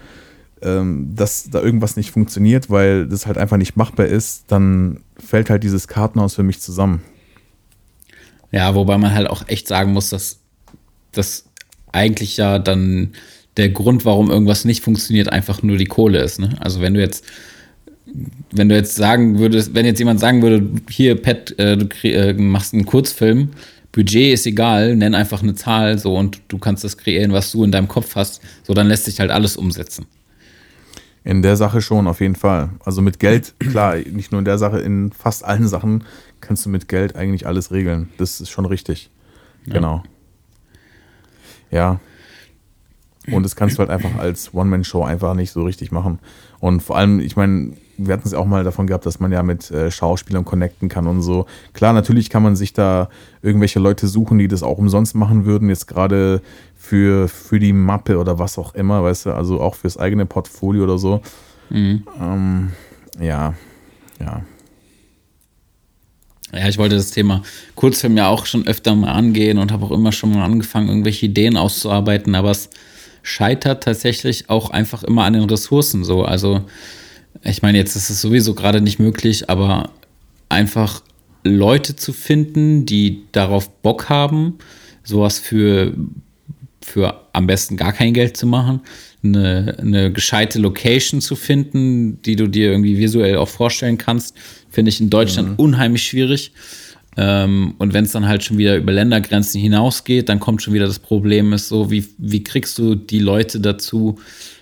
ähm, dass da irgendwas nicht funktioniert, weil das halt einfach nicht machbar ist, dann fällt halt dieses Kartenhaus für mich zusammen. Ja, wobei man halt auch echt sagen muss, dass das eigentlich ja dann der Grund, warum irgendwas nicht funktioniert, einfach nur die Kohle ist. Ne? Also wenn du jetzt, wenn du jetzt sagen würdest, wenn jetzt jemand sagen würde, hier, Pat, äh, du äh, machst einen Kurzfilm, Budget ist egal, nenn einfach eine Zahl so und du kannst das kreieren, was du in deinem Kopf hast. So, dann lässt sich halt alles umsetzen. In der Sache schon, auf jeden Fall. Also mit Geld, klar, nicht nur in der Sache, in fast allen Sachen kannst du mit Geld eigentlich alles regeln. Das ist schon richtig. Ja. Genau. Ja. Und das kannst du halt einfach als One-Man-Show einfach nicht so richtig machen. Und vor allem, ich meine, wir hatten es auch mal davon gehabt, dass man ja mit äh, Schauspielern connecten kann und so. Klar, natürlich kann man sich da irgendwelche Leute suchen, die das auch umsonst machen würden, jetzt gerade für, für die Mappe oder was auch immer, weißt du, also auch fürs eigene Portfolio oder so. Mhm. Ähm, ja, ja. Ja, ich wollte das Thema Kurzfilm ja auch schon öfter mal angehen und habe auch immer schon mal angefangen, irgendwelche Ideen auszuarbeiten, aber es scheitert tatsächlich auch einfach immer an den Ressourcen so. Also ich meine, jetzt ist es sowieso gerade nicht möglich, aber einfach Leute zu finden, die darauf Bock haben, sowas für, für am besten gar kein Geld zu machen, eine, eine gescheite Location zu finden, die du dir irgendwie visuell auch vorstellen kannst, finde ich in Deutschland mhm. unheimlich schwierig. Ähm, und wenn es dann halt schon wieder über Ländergrenzen hinausgeht, dann kommt schon wieder das Problem, ist so, wie, wie kriegst du die Leute dazu,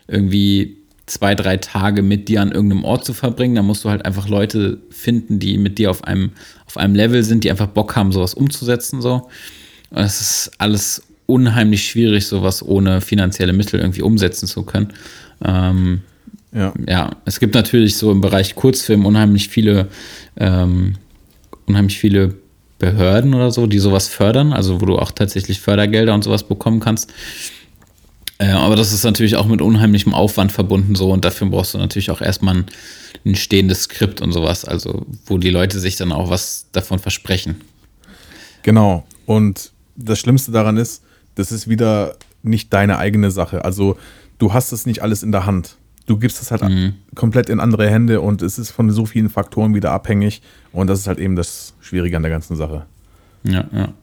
irgendwie zwei, drei Tage mit dir an irgendeinem Ort zu verbringen. Da musst du halt einfach Leute finden, die mit dir auf einem, auf einem Level sind, die einfach Bock haben, sowas umzusetzen. So. Und es ist alles unheimlich schwierig, sowas ohne finanzielle Mittel irgendwie umsetzen zu können. Ähm, ja. ja, es gibt natürlich so im Bereich Kurzfilm unheimlich viele, ähm, unheimlich viele Behörden oder so, die sowas fördern, also wo du auch tatsächlich Fördergelder und sowas bekommen kannst. Äh, aber das ist natürlich auch mit unheimlichem Aufwand verbunden so und dafür brauchst du natürlich auch erstmal ein, ein stehendes Skript und sowas, also wo die Leute sich dann auch was davon versprechen. Genau. Und das Schlimmste daran ist, das ist wieder nicht deine eigene Sache. Also du hast es nicht alles in der Hand. Du gibst es halt mhm. komplett in andere Hände und es ist von so vielen Faktoren wieder abhängig. Und das ist halt eben das Schwierige an der ganzen Sache. Ja, ja.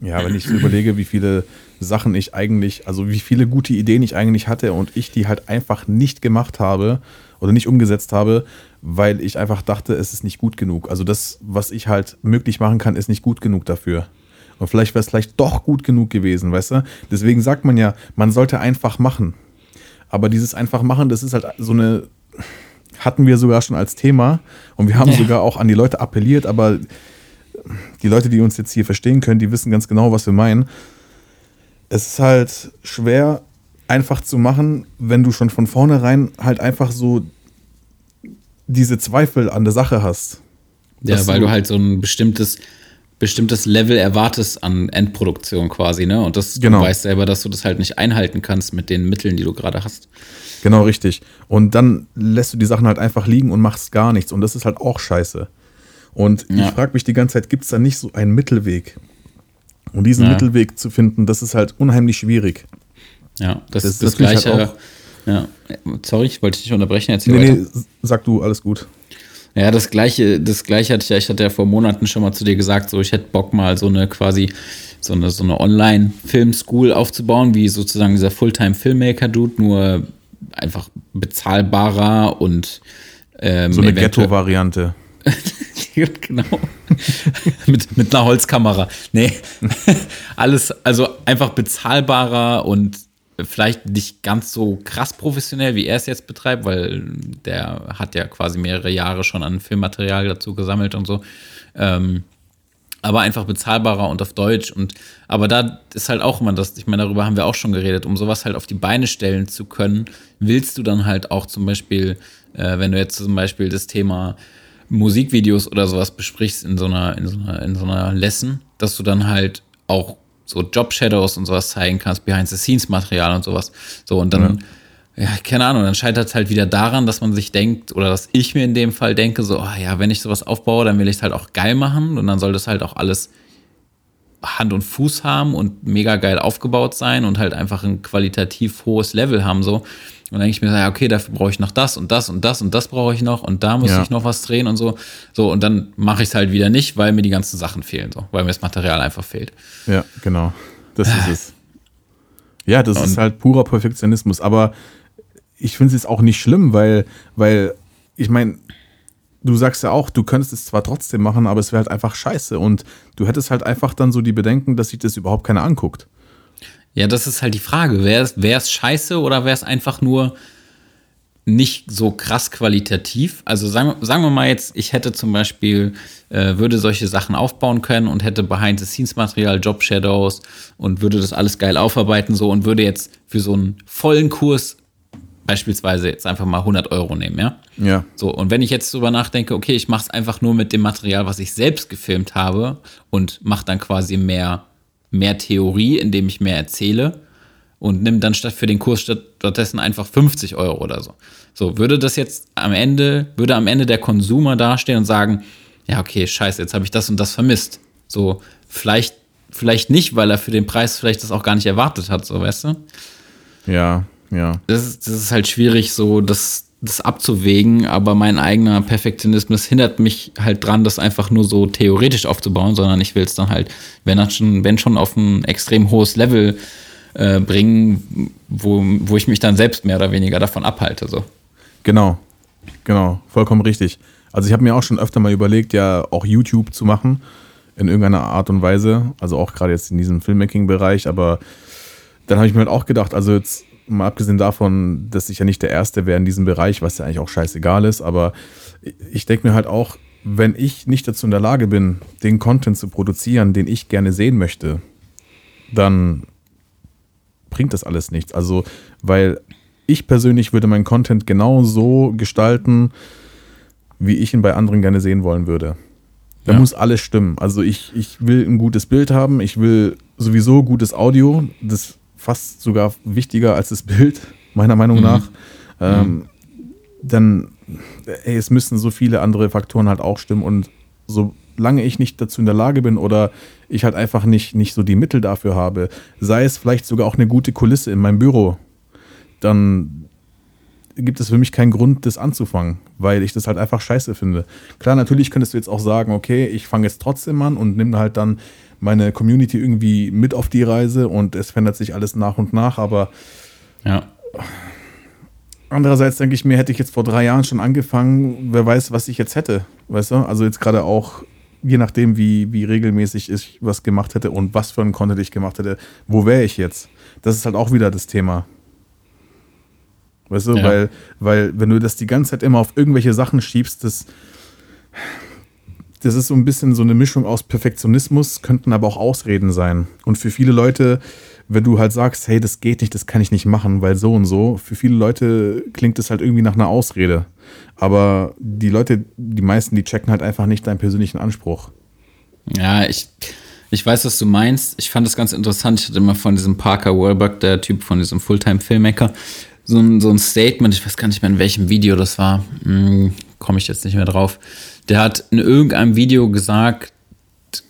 Ja, wenn ich überlege, wie viele Sachen ich eigentlich, also wie viele gute Ideen ich eigentlich hatte und ich die halt einfach nicht gemacht habe oder nicht umgesetzt habe, weil ich einfach dachte, es ist nicht gut genug. Also das, was ich halt möglich machen kann, ist nicht gut genug dafür. Und vielleicht wäre es vielleicht doch gut genug gewesen, weißt du? Deswegen sagt man ja, man sollte einfach machen. Aber dieses einfach machen, das ist halt so eine, hatten wir sogar schon als Thema und wir haben ja. sogar auch an die Leute appelliert, aber die Leute, die uns jetzt hier verstehen können, die wissen ganz genau, was wir meinen es ist halt schwer einfach zu machen, wenn du schon von vornherein halt einfach so diese Zweifel an der Sache hast. Ja, weil du, du halt so ein bestimmtes bestimmtes Level erwartest an Endproduktion quasi, ne? Und das genau. du weißt selber, dass du das halt nicht einhalten kannst mit den Mitteln, die du gerade hast. Genau, richtig. Und dann lässt du die Sachen halt einfach liegen und machst gar nichts. Und das ist halt auch scheiße. Und ja. ich frage mich die ganze Zeit, gibt es da nicht so einen Mittelweg? Und diesen ja. Mittelweg zu finden, das ist halt unheimlich schwierig. Ja, das, das, das, das gleiche. Halt ja, sorry, ich wollte dich nicht unterbrechen. Erzähl nee, weiter. nee, sag du, alles gut. Ja, das gleiche, das gleiche hatte ich ja, ich hatte ja vor Monaten schon mal zu dir gesagt, so ich hätte Bock mal so eine quasi so eine, so eine Online-Film-School aufzubauen, wie sozusagen dieser Fulltime-Filmmaker-Dude, nur einfach bezahlbarer und ähm, so eine Ghetto-Variante. *laughs* genau. mit, mit einer Holzkamera. Nee. *laughs* Alles, also einfach bezahlbarer und vielleicht nicht ganz so krass professionell, wie er es jetzt betreibt, weil der hat ja quasi mehrere Jahre schon an Filmmaterial dazu gesammelt und so. Ähm, aber einfach bezahlbarer und auf Deutsch. Und aber da ist halt auch immer das, ich meine, darüber haben wir auch schon geredet, um sowas halt auf die Beine stellen zu können, willst du dann halt auch zum Beispiel, äh, wenn du jetzt zum Beispiel das Thema Musikvideos oder sowas besprichst in so einer, in so einer, in so einer Lesson, dass du dann halt auch so Job-Shadows und sowas zeigen kannst, Behind-the-Scenes-Material und sowas. So, und dann, ja. ja keine Ahnung, dann scheitert es halt wieder daran, dass man sich denkt, oder dass ich mir in dem Fall denke, so, oh ja, wenn ich sowas aufbaue, dann will ich es halt auch geil machen und dann soll das halt auch alles Hand und Fuß haben und mega geil aufgebaut sein und halt einfach ein qualitativ hohes Level haben, so. Und dann denke ich mir, ja, okay, dafür brauche ich noch das und das und das und das brauche ich noch und da muss ja. ich noch was drehen und so. So, und dann mache ich es halt wieder nicht, weil mir die ganzen Sachen fehlen, so, weil mir das Material einfach fehlt. Ja, genau. Das ist *sighs* es. Ja, das und ist halt purer Perfektionismus. Aber ich finde es jetzt auch nicht schlimm, weil, weil, ich meine, du sagst ja auch, du könntest es zwar trotzdem machen, aber es wäre halt einfach scheiße. Und du hättest halt einfach dann so die Bedenken, dass sich das überhaupt keiner anguckt. Ja, das ist halt die Frage. Wäre es scheiße oder wäre es einfach nur nicht so krass qualitativ? Also sagen, sagen wir mal jetzt, ich hätte zum Beispiel, äh, würde solche Sachen aufbauen können und hätte Behind-the-Scenes-Material, Job-Shadows und würde das alles geil aufarbeiten so und würde jetzt für so einen vollen Kurs beispielsweise jetzt einfach mal 100 Euro nehmen, ja? Ja. So, und wenn ich jetzt drüber nachdenke, okay, ich mache es einfach nur mit dem Material, was ich selbst gefilmt habe und mache dann quasi mehr, mehr Theorie, indem ich mehr erzähle und nimm dann statt für den Kurs stattdessen einfach 50 Euro oder so. So, würde das jetzt am Ende, würde am Ende der Konsumer dastehen und sagen, ja, okay, scheiße, jetzt habe ich das und das vermisst. So, vielleicht, vielleicht nicht, weil er für den Preis vielleicht das auch gar nicht erwartet hat, so, weißt du? Ja, ja. Das ist, das ist halt schwierig, so das, das abzuwägen, aber mein eigener Perfektionismus hindert mich halt dran, das einfach nur so theoretisch aufzubauen, sondern ich will es dann halt, wenn das schon, wenn schon auf ein extrem hohes Level äh, bringen, wo, wo ich mich dann selbst mehr oder weniger davon abhalte. So. Genau, genau, vollkommen richtig. Also ich habe mir auch schon öfter mal überlegt, ja auch YouTube zu machen in irgendeiner Art und Weise, also auch gerade jetzt in diesem Filmmaking-Bereich, aber dann habe ich mir halt auch gedacht, also jetzt mal abgesehen davon, dass ich ja nicht der Erste wäre in diesem Bereich, was ja eigentlich auch scheißegal ist, aber ich denke mir halt auch, wenn ich nicht dazu in der Lage bin, den Content zu produzieren, den ich gerne sehen möchte, dann bringt das alles nichts. Also, weil ich persönlich würde meinen Content genau so gestalten, wie ich ihn bei anderen gerne sehen wollen würde. Da ja. muss alles stimmen. Also ich, ich will ein gutes Bild haben, ich will sowieso gutes Audio. Das fast sogar wichtiger als das Bild, meiner Meinung mhm. nach. Ähm, mhm. Dann, ey, es müssen so viele andere Faktoren halt auch stimmen und solange ich nicht dazu in der Lage bin oder ich halt einfach nicht, nicht so die Mittel dafür habe, sei es vielleicht sogar auch eine gute Kulisse in meinem Büro, dann gibt es für mich keinen Grund, das anzufangen, weil ich das halt einfach scheiße finde. Klar, natürlich könntest du jetzt auch sagen, okay, ich fange jetzt trotzdem an und nimm halt dann meine Community irgendwie mit auf die Reise und es verändert sich alles nach und nach, aber ja. Andererseits denke ich mir, hätte ich jetzt vor drei Jahren schon angefangen, wer weiß, was ich jetzt hätte. Weißt du? Also jetzt gerade auch, je nachdem, wie, wie regelmäßig ich was gemacht hätte und was für ein Content ich gemacht hätte, wo wäre ich jetzt? Das ist halt auch wieder das Thema. Weißt du, ja. weil, weil wenn du das die ganze Zeit immer auf irgendwelche Sachen schiebst, das, das ist so ein bisschen so eine Mischung aus Perfektionismus, könnten aber auch Ausreden sein. Und für viele Leute, wenn du halt sagst, hey, das geht nicht, das kann ich nicht machen, weil so und so, für viele Leute klingt das halt irgendwie nach einer Ausrede. Aber die Leute, die meisten, die checken halt einfach nicht deinen persönlichen Anspruch. Ja, ich, ich weiß, was du meinst. Ich fand das ganz interessant. Ich hatte immer von diesem Parker Wahlberg, der Typ von diesem Fulltime-Filmmaker, so ein, so ein Statement, ich weiß gar nicht mehr, in welchem Video das war, hm, komme ich jetzt nicht mehr drauf der hat in irgendeinem Video gesagt,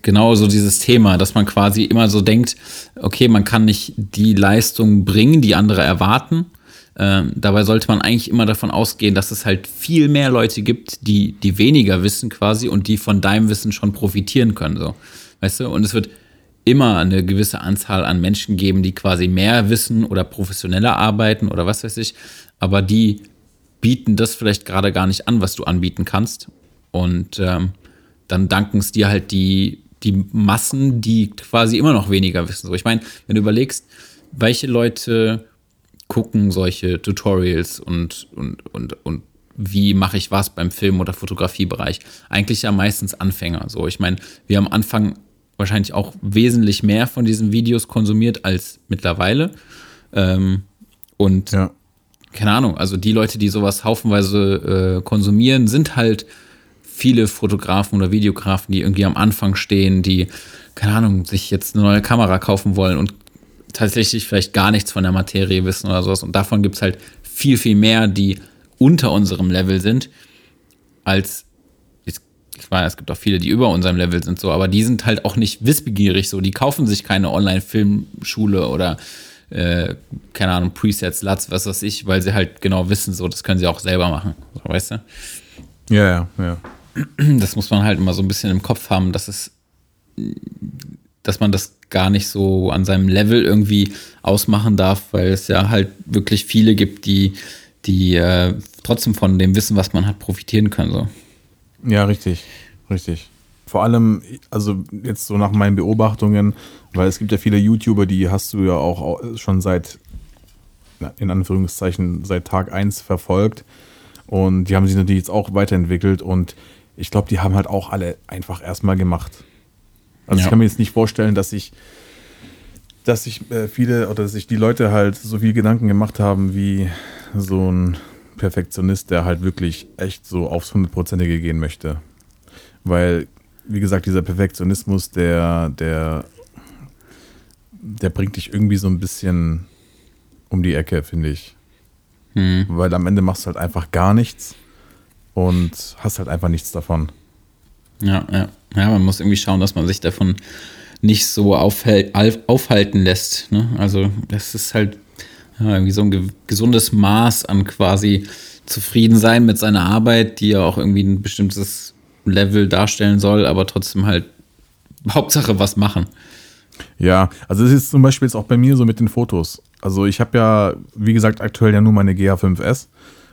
genau so dieses Thema, dass man quasi immer so denkt, okay, man kann nicht die Leistung bringen, die andere erwarten. Ähm, dabei sollte man eigentlich immer davon ausgehen, dass es halt viel mehr Leute gibt, die, die weniger wissen quasi und die von deinem Wissen schon profitieren können. So. Weißt du? Und es wird immer eine gewisse Anzahl an Menschen geben, die quasi mehr wissen oder professioneller arbeiten oder was weiß ich, aber die bieten das vielleicht gerade gar nicht an, was du anbieten kannst. Und ähm, dann danken es dir halt die, die Massen, die quasi immer noch weniger wissen. So, ich meine, wenn du überlegst, welche Leute gucken solche Tutorials und, und, und, und wie mache ich was beim Film- oder Fotografiebereich? Eigentlich ja meistens Anfänger. So, ich meine, wir haben am Anfang wahrscheinlich auch wesentlich mehr von diesen Videos konsumiert als mittlerweile. Ähm, und ja. Keine Ahnung, also die Leute, die sowas haufenweise äh, konsumieren, sind halt viele Fotografen oder Videografen, die irgendwie am Anfang stehen, die, keine Ahnung, sich jetzt eine neue Kamera kaufen wollen und tatsächlich vielleicht gar nichts von der Materie wissen oder sowas. Und davon gibt es halt viel, viel mehr, die unter unserem Level sind, als ich weiß, es gibt auch viele, die über unserem Level sind, so, aber die sind halt auch nicht wissbegierig, so, die kaufen sich keine Online-Filmschule oder äh, keine Ahnung, Presets, Lats, was weiß ich, weil sie halt genau wissen, so, das können sie auch selber machen, so, weißt du? Ja, ja, ja das muss man halt immer so ein bisschen im Kopf haben, dass es, dass man das gar nicht so an seinem Level irgendwie ausmachen darf, weil es ja halt wirklich viele gibt, die, die äh, trotzdem von dem Wissen, was man hat, profitieren können. So. Ja, richtig, richtig. Vor allem, also jetzt so nach meinen Beobachtungen, weil es gibt ja viele YouTuber, die hast du ja auch schon seit, in Anführungszeichen, seit Tag 1 verfolgt. Und die haben sich natürlich jetzt auch weiterentwickelt und ich glaube, die haben halt auch alle einfach erstmal gemacht. Also ja. ich kann mir jetzt nicht vorstellen, dass ich, dass sich äh, viele oder dass sich die Leute halt so viel Gedanken gemacht haben wie so ein Perfektionist, der halt wirklich echt so aufs Hundertprozentige gehen möchte. Weil, wie gesagt, dieser Perfektionismus, der, der, der bringt dich irgendwie so ein bisschen um die Ecke, finde ich. Hm. Weil am Ende machst du halt einfach gar nichts und hast halt einfach nichts davon. Ja, ja. Ja, man muss irgendwie schauen, dass man sich davon nicht so aufhalten lässt. Ne? Also, das ist halt ja, irgendwie so ein gesundes Maß an quasi zufrieden sein mit seiner Arbeit, die ja auch irgendwie ein bestimmtes Level darstellen soll, aber trotzdem halt *laughs* Hauptsache was machen. Ja, also es ist zum Beispiel jetzt auch bei mir so mit den Fotos. Also ich habe ja, wie gesagt, aktuell ja nur meine GH5S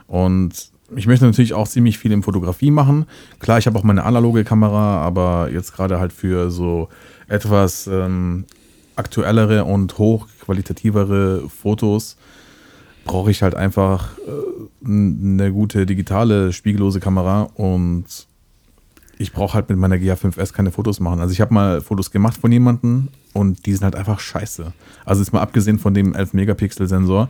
und ich möchte natürlich auch ziemlich viel in Fotografie machen. Klar, ich habe auch meine analoge Kamera, aber jetzt gerade halt für so etwas ähm, aktuellere und hochqualitativere Fotos brauche ich halt einfach äh, eine gute digitale spiegellose Kamera und ich brauche halt mit meiner GH5S keine Fotos machen. Also ich habe mal Fotos gemacht von jemandem und die sind halt einfach scheiße. Also jetzt mal abgesehen von dem 11 Megapixel Sensor,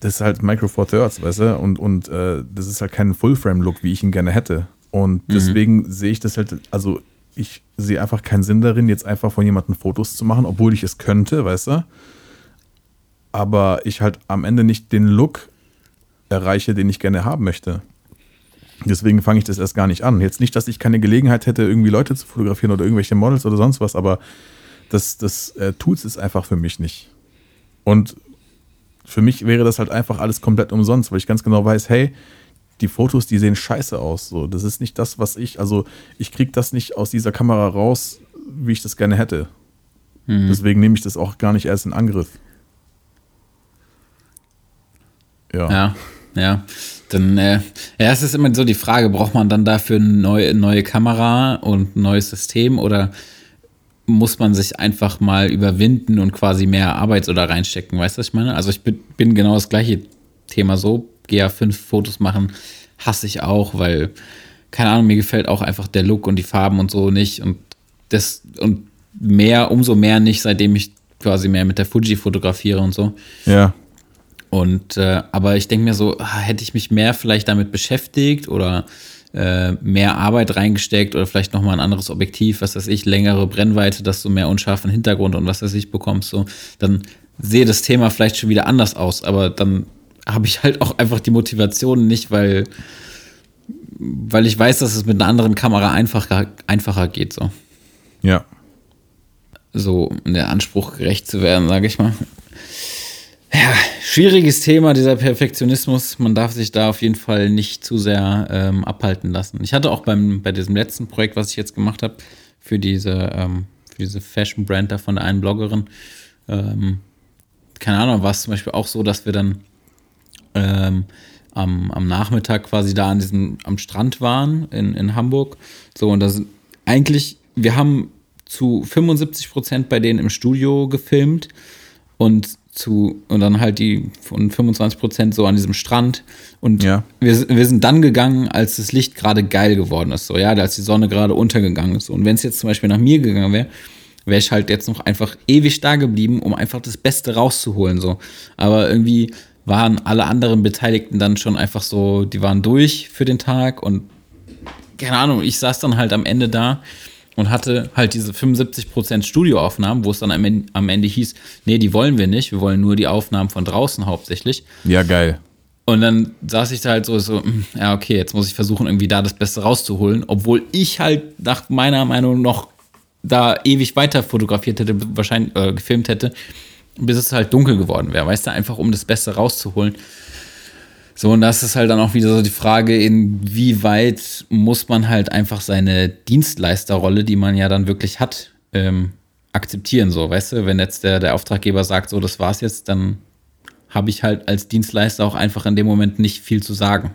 das ist halt Micro Four Thirds, weißt du, und, und äh, das ist halt kein Full-Frame-Look, wie ich ihn gerne hätte. Und mhm. deswegen mhm. sehe ich das halt, also ich sehe einfach keinen Sinn darin, jetzt einfach von jemandem Fotos zu machen, obwohl ich es könnte, weißt du. Aber ich halt am Ende nicht den Look erreiche, den ich gerne haben möchte. Deswegen fange ich das erst gar nicht an. Jetzt nicht, dass ich keine Gelegenheit hätte, irgendwie Leute zu fotografieren oder irgendwelche Models oder sonst was, aber das, das äh, tut es einfach für mich nicht. Und für mich wäre das halt einfach alles komplett umsonst, weil ich ganz genau weiß, hey, die Fotos, die sehen scheiße aus. So, das ist nicht das, was ich, also ich kriege das nicht aus dieser Kamera raus, wie ich das gerne hätte. Mhm. Deswegen nehme ich das auch gar nicht erst in Angriff. Ja. Ja, ja. Dann, äh, ja, es ist immer so die Frage, braucht man dann dafür eine neue, neue Kamera und ein neues System oder muss man sich einfach mal überwinden und quasi mehr Arbeit oder reinstecken, weißt du, was ich meine? Also ich bin, genau das gleiche Thema so, GA5 Fotos machen hasse ich auch, weil, keine Ahnung, mir gefällt auch einfach der Look und die Farben und so nicht und das, und mehr, umso mehr nicht, seitdem ich quasi mehr mit der Fuji fotografiere und so. Ja. Und äh, aber ich denke mir so, ah, hätte ich mich mehr vielleicht damit beschäftigt oder äh, mehr Arbeit reingesteckt oder vielleicht nochmal ein anderes Objektiv, was weiß ich, längere Brennweite, dass du mehr unscharfen Hintergrund und was weiß ich bekommst, so, dann sehe das Thema vielleicht schon wieder anders aus, aber dann habe ich halt auch einfach die Motivation nicht, weil, weil ich weiß, dass es mit einer anderen Kamera einfacher, einfacher geht, so. Ja. So, in der Anspruch gerecht zu werden, sage ich mal. Ja, schwieriges Thema, dieser Perfektionismus. Man darf sich da auf jeden Fall nicht zu sehr ähm, abhalten lassen. Ich hatte auch beim, bei diesem letzten Projekt, was ich jetzt gemacht habe, für diese, ähm, diese Fashion-Brand da von der einen Bloggerin, ähm, keine Ahnung, war es zum Beispiel auch so, dass wir dann ähm, am, am Nachmittag quasi da an diesem, am Strand waren in, in Hamburg. So, und da sind eigentlich, wir haben zu 75 Prozent bei denen im Studio gefilmt und zu und dann halt die von 25 Prozent so an diesem Strand und ja. wir, wir sind dann gegangen, als das Licht gerade geil geworden ist, so ja, als die Sonne gerade untergegangen ist. Und wenn es jetzt zum Beispiel nach mir gegangen wäre, wäre ich halt jetzt noch einfach ewig da geblieben, um einfach das Beste rauszuholen, so. Aber irgendwie waren alle anderen Beteiligten dann schon einfach so, die waren durch für den Tag und keine Ahnung, ich saß dann halt am Ende da und hatte halt diese 75% Studioaufnahmen, wo es dann am Ende, am Ende hieß, nee, die wollen wir nicht, wir wollen nur die Aufnahmen von draußen hauptsächlich. Ja, geil. Und dann saß ich da halt so, so, hm, ja, okay, jetzt muss ich versuchen, irgendwie da das Beste rauszuholen, obwohl ich halt nach meiner Meinung noch da ewig weiter fotografiert hätte, wahrscheinlich äh, gefilmt hätte, bis es halt dunkel geworden wäre, weißt du, einfach um das Beste rauszuholen. So, und das ist halt dann auch wieder so die Frage, inwieweit muss man halt einfach seine Dienstleisterrolle, die man ja dann wirklich hat, ähm, akzeptieren, so, weißt du? Wenn jetzt der, der Auftraggeber sagt, so, das war's jetzt, dann habe ich halt als Dienstleister auch einfach in dem Moment nicht viel zu sagen.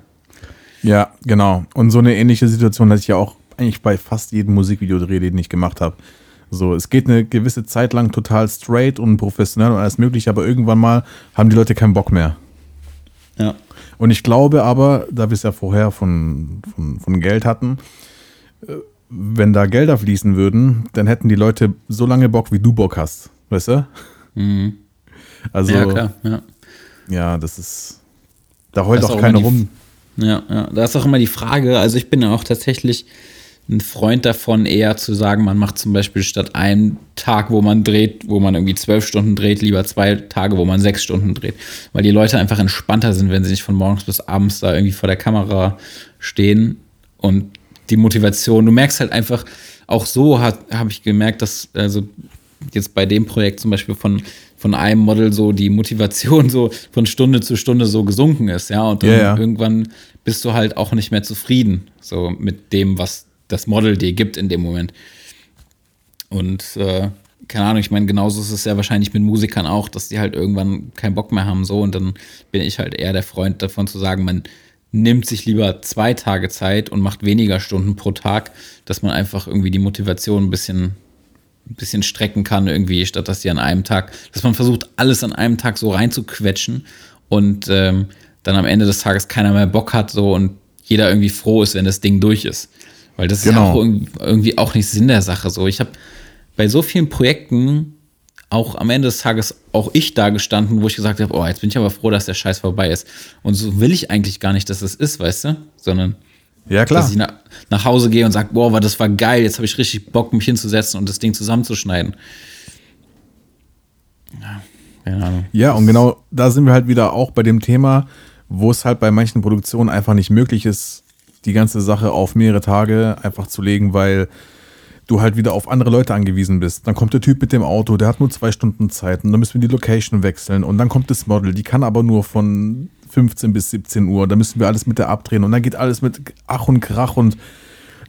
Ja, genau. Und so eine ähnliche Situation hatte ich ja auch eigentlich bei fast jedem Musikvideodreh, den ich gemacht habe. So, es geht eine gewisse Zeit lang total straight und professionell und alles mögliche, aber irgendwann mal haben die Leute keinen Bock mehr. Ja. Und ich glaube aber, da wir es ja vorher von, von, von Geld hatten, äh, wenn da Gelder fließen würden, dann hätten die Leute so lange Bock, wie du Bock hast. Weißt du? Mhm. Also, ja, ja, klar. Ja. das ist. Da heult Das auch auch keiner rum. Ja, ja, da ist auch immer die Frage, also ich bin ja auch tatsächlich ein Freund davon, eher zu sagen, man macht zum Beispiel statt einem Tag, wo man dreht, wo man irgendwie zwölf Stunden dreht, lieber zwei Tage, wo man sechs Stunden dreht. Weil die Leute einfach entspannter sind, wenn sie nicht von morgens bis abends da irgendwie vor der Kamera stehen und die Motivation, du merkst halt einfach, auch so habe ich gemerkt, dass, also jetzt bei dem Projekt zum Beispiel von, von einem Model so die Motivation so von Stunde zu Stunde so gesunken ist, ja. Und dann Ja, ja. irgendwann bist du halt auch nicht mehr zufrieden, so mit dem, was das Model dir gibt in dem Moment. Und äh, keine Ahnung, ich meine, genauso ist es ja wahrscheinlich mit Musikern auch, dass die halt irgendwann keinen Bock mehr haben, so. Und dann bin ich halt eher der Freund davon zu sagen, man nimmt sich lieber zwei Tage Zeit und macht weniger Stunden pro Tag, dass man einfach irgendwie die Motivation ein bisschen, ein bisschen strecken kann, irgendwie, statt dass die an einem Tag, dass man versucht, alles an einem Tag so reinzuquetschen und ähm, dann am Ende des Tages keiner mehr Bock hat, so und jeder irgendwie froh ist, wenn das Ding durch ist. Weil das ist ja Genau. auch irgendwie, auch nicht Sinn der Sache. So, ich habe bei so vielen Projekten auch am Ende des Tages auch ich da gestanden, wo ich gesagt habe, oh, jetzt bin ich aber froh, dass der Scheiß vorbei ist. Und so will ich eigentlich gar nicht, dass es ist, weißt du? Sondern Ja, klar. dass ich nach, nach Hause gehe und sage, boah, war- das war geil, jetzt habe ich richtig Bock, mich hinzusetzen und das Ding zusammenzuschneiden. Ja, keine Ahnung. Ja, und genau da sind wir halt wieder auch bei dem Thema, wo es halt bei manchen Produktionen einfach nicht möglich ist, die ganze Sache auf mehrere Tage einfach zu legen, weil du halt wieder auf andere Leute angewiesen bist. Dann kommt der Typ mit dem Auto, der hat nur zwei Stunden Zeit und dann müssen wir die Location wechseln und dann kommt das Model, die kann aber nur von 15 bis 17 Uhr, da müssen wir alles mit der abdrehen und dann geht alles mit Ach und Krach und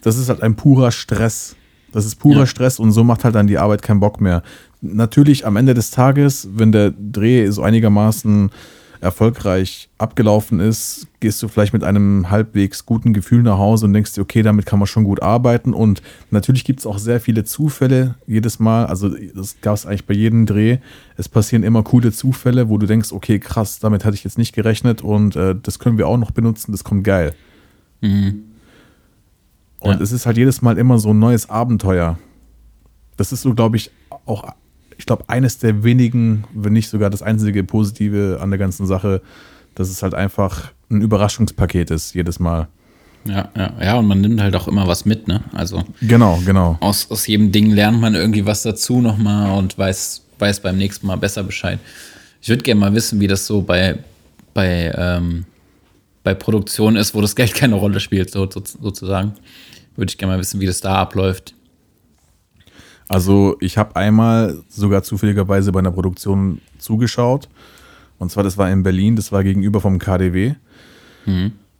das ist halt ein purer Stress. Das ist purer Ja. Stress und so macht halt dann die Arbeit keinen Bock mehr. Natürlich am Ende des Tages, wenn der Dreh so einigermaßen erfolgreich abgelaufen ist, gehst du vielleicht mit einem halbwegs guten Gefühl nach Hause und denkst dir, okay, damit kann man schon gut arbeiten. Und natürlich gibt es auch sehr viele Zufälle jedes Mal. Also das gab es eigentlich bei jedem Dreh. Es passieren immer coole Zufälle, wo du denkst, okay, krass, damit hatte ich jetzt nicht gerechnet und äh, das können wir auch noch benutzen, das kommt geil. Und Ja. es ist halt jedes Mal immer so ein neues Abenteuer. Das ist so, glaube ich, auch, ich glaube, eines der wenigen, wenn nicht sogar das einzige Positive an der ganzen Sache, dass es halt einfach ein Überraschungspaket ist, jedes Mal. Ja, ja, ja, und man nimmt halt auch immer was mit, ne? Also Genau, genau. aus, aus jedem Ding lernt man irgendwie was dazu nochmal und weiß, weiß beim nächsten Mal besser Bescheid. Ich würde gerne mal wissen, wie das so bei, bei, ähm, bei Produktion ist, wo das Geld *laughs* keine Rolle spielt, so, so, sozusagen. Würde ich gerne mal wissen, wie das da abläuft. Also ich habe einmal sogar zufälligerweise bei einer Produktion zugeschaut. Und zwar, das war in Berlin, das war gegenüber vom KDW.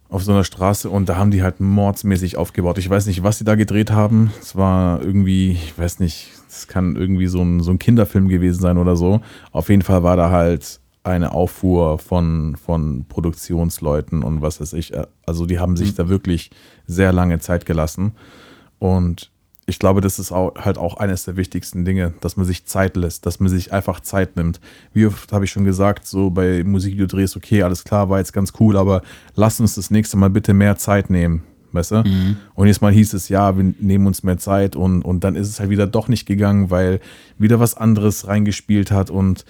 Auf so einer Straße und da haben die halt mordsmäßig aufgebaut. Ich weiß nicht, was sie da gedreht haben. Es war irgendwie, ich weiß nicht, es kann irgendwie so ein, so ein Kinderfilm gewesen sein oder so. Auf jeden Fall war da halt eine Auffuhr von, von Produktionsleuten und was weiß ich. Also die haben sich da wirklich sehr lange Zeit gelassen. Und ich glaube, das ist auch, halt auch eines der wichtigsten Dinge, dass man sich Zeit lässt, dass man sich einfach Zeit nimmt. Wie oft habe ich schon gesagt, so bei Musikvideodrehs, okay, alles klar, war jetzt ganz cool, aber lass uns das nächste Mal bitte mehr Zeit nehmen, weißt du? Und jetzt mal hieß es, ja, wir nehmen uns mehr Zeit und, und dann ist es halt wieder doch nicht gegangen, weil wieder was anderes reingespielt hat und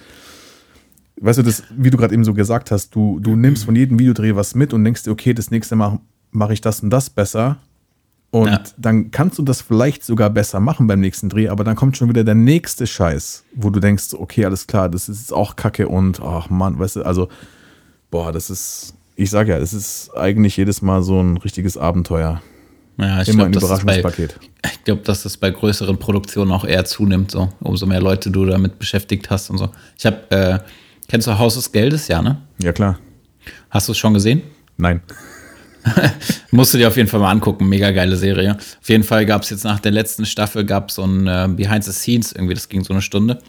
weißt du, das, wie du gerade eben so gesagt hast, du, du nimmst von jedem Videodreh was mit und denkst dir, okay, das nächste Mal mache ich das und das besser. Und Ja. dann kannst du das vielleicht sogar besser machen beim nächsten Dreh, aber dann kommt schon wieder der nächste Scheiß, wo du denkst, okay, alles klar, das ist jetzt auch Kacke und ach Mann, weißt du, also, boah, das ist, ich sag ja, das ist eigentlich jedes Mal so ein richtiges Abenteuer. Ja, ich Immer glaube, ein das bei- Überraschungspaket. ich glaub, dass das bei größeren Produktionen auch eher zunimmt, so umso mehr Leute du damit beschäftigt hast und so. Ich habe, äh, kennst du Haus des Geldes, ja, ne? Ja, klar. Hast du es schon gesehen? Nein. *laughs* Musst du dir auf jeden Fall mal angucken, mega geile Serie. Auf jeden Fall gab es jetzt nach der letzten Staffel gab so ein äh, Behind the Scenes irgendwie, das ging so eine Stunde.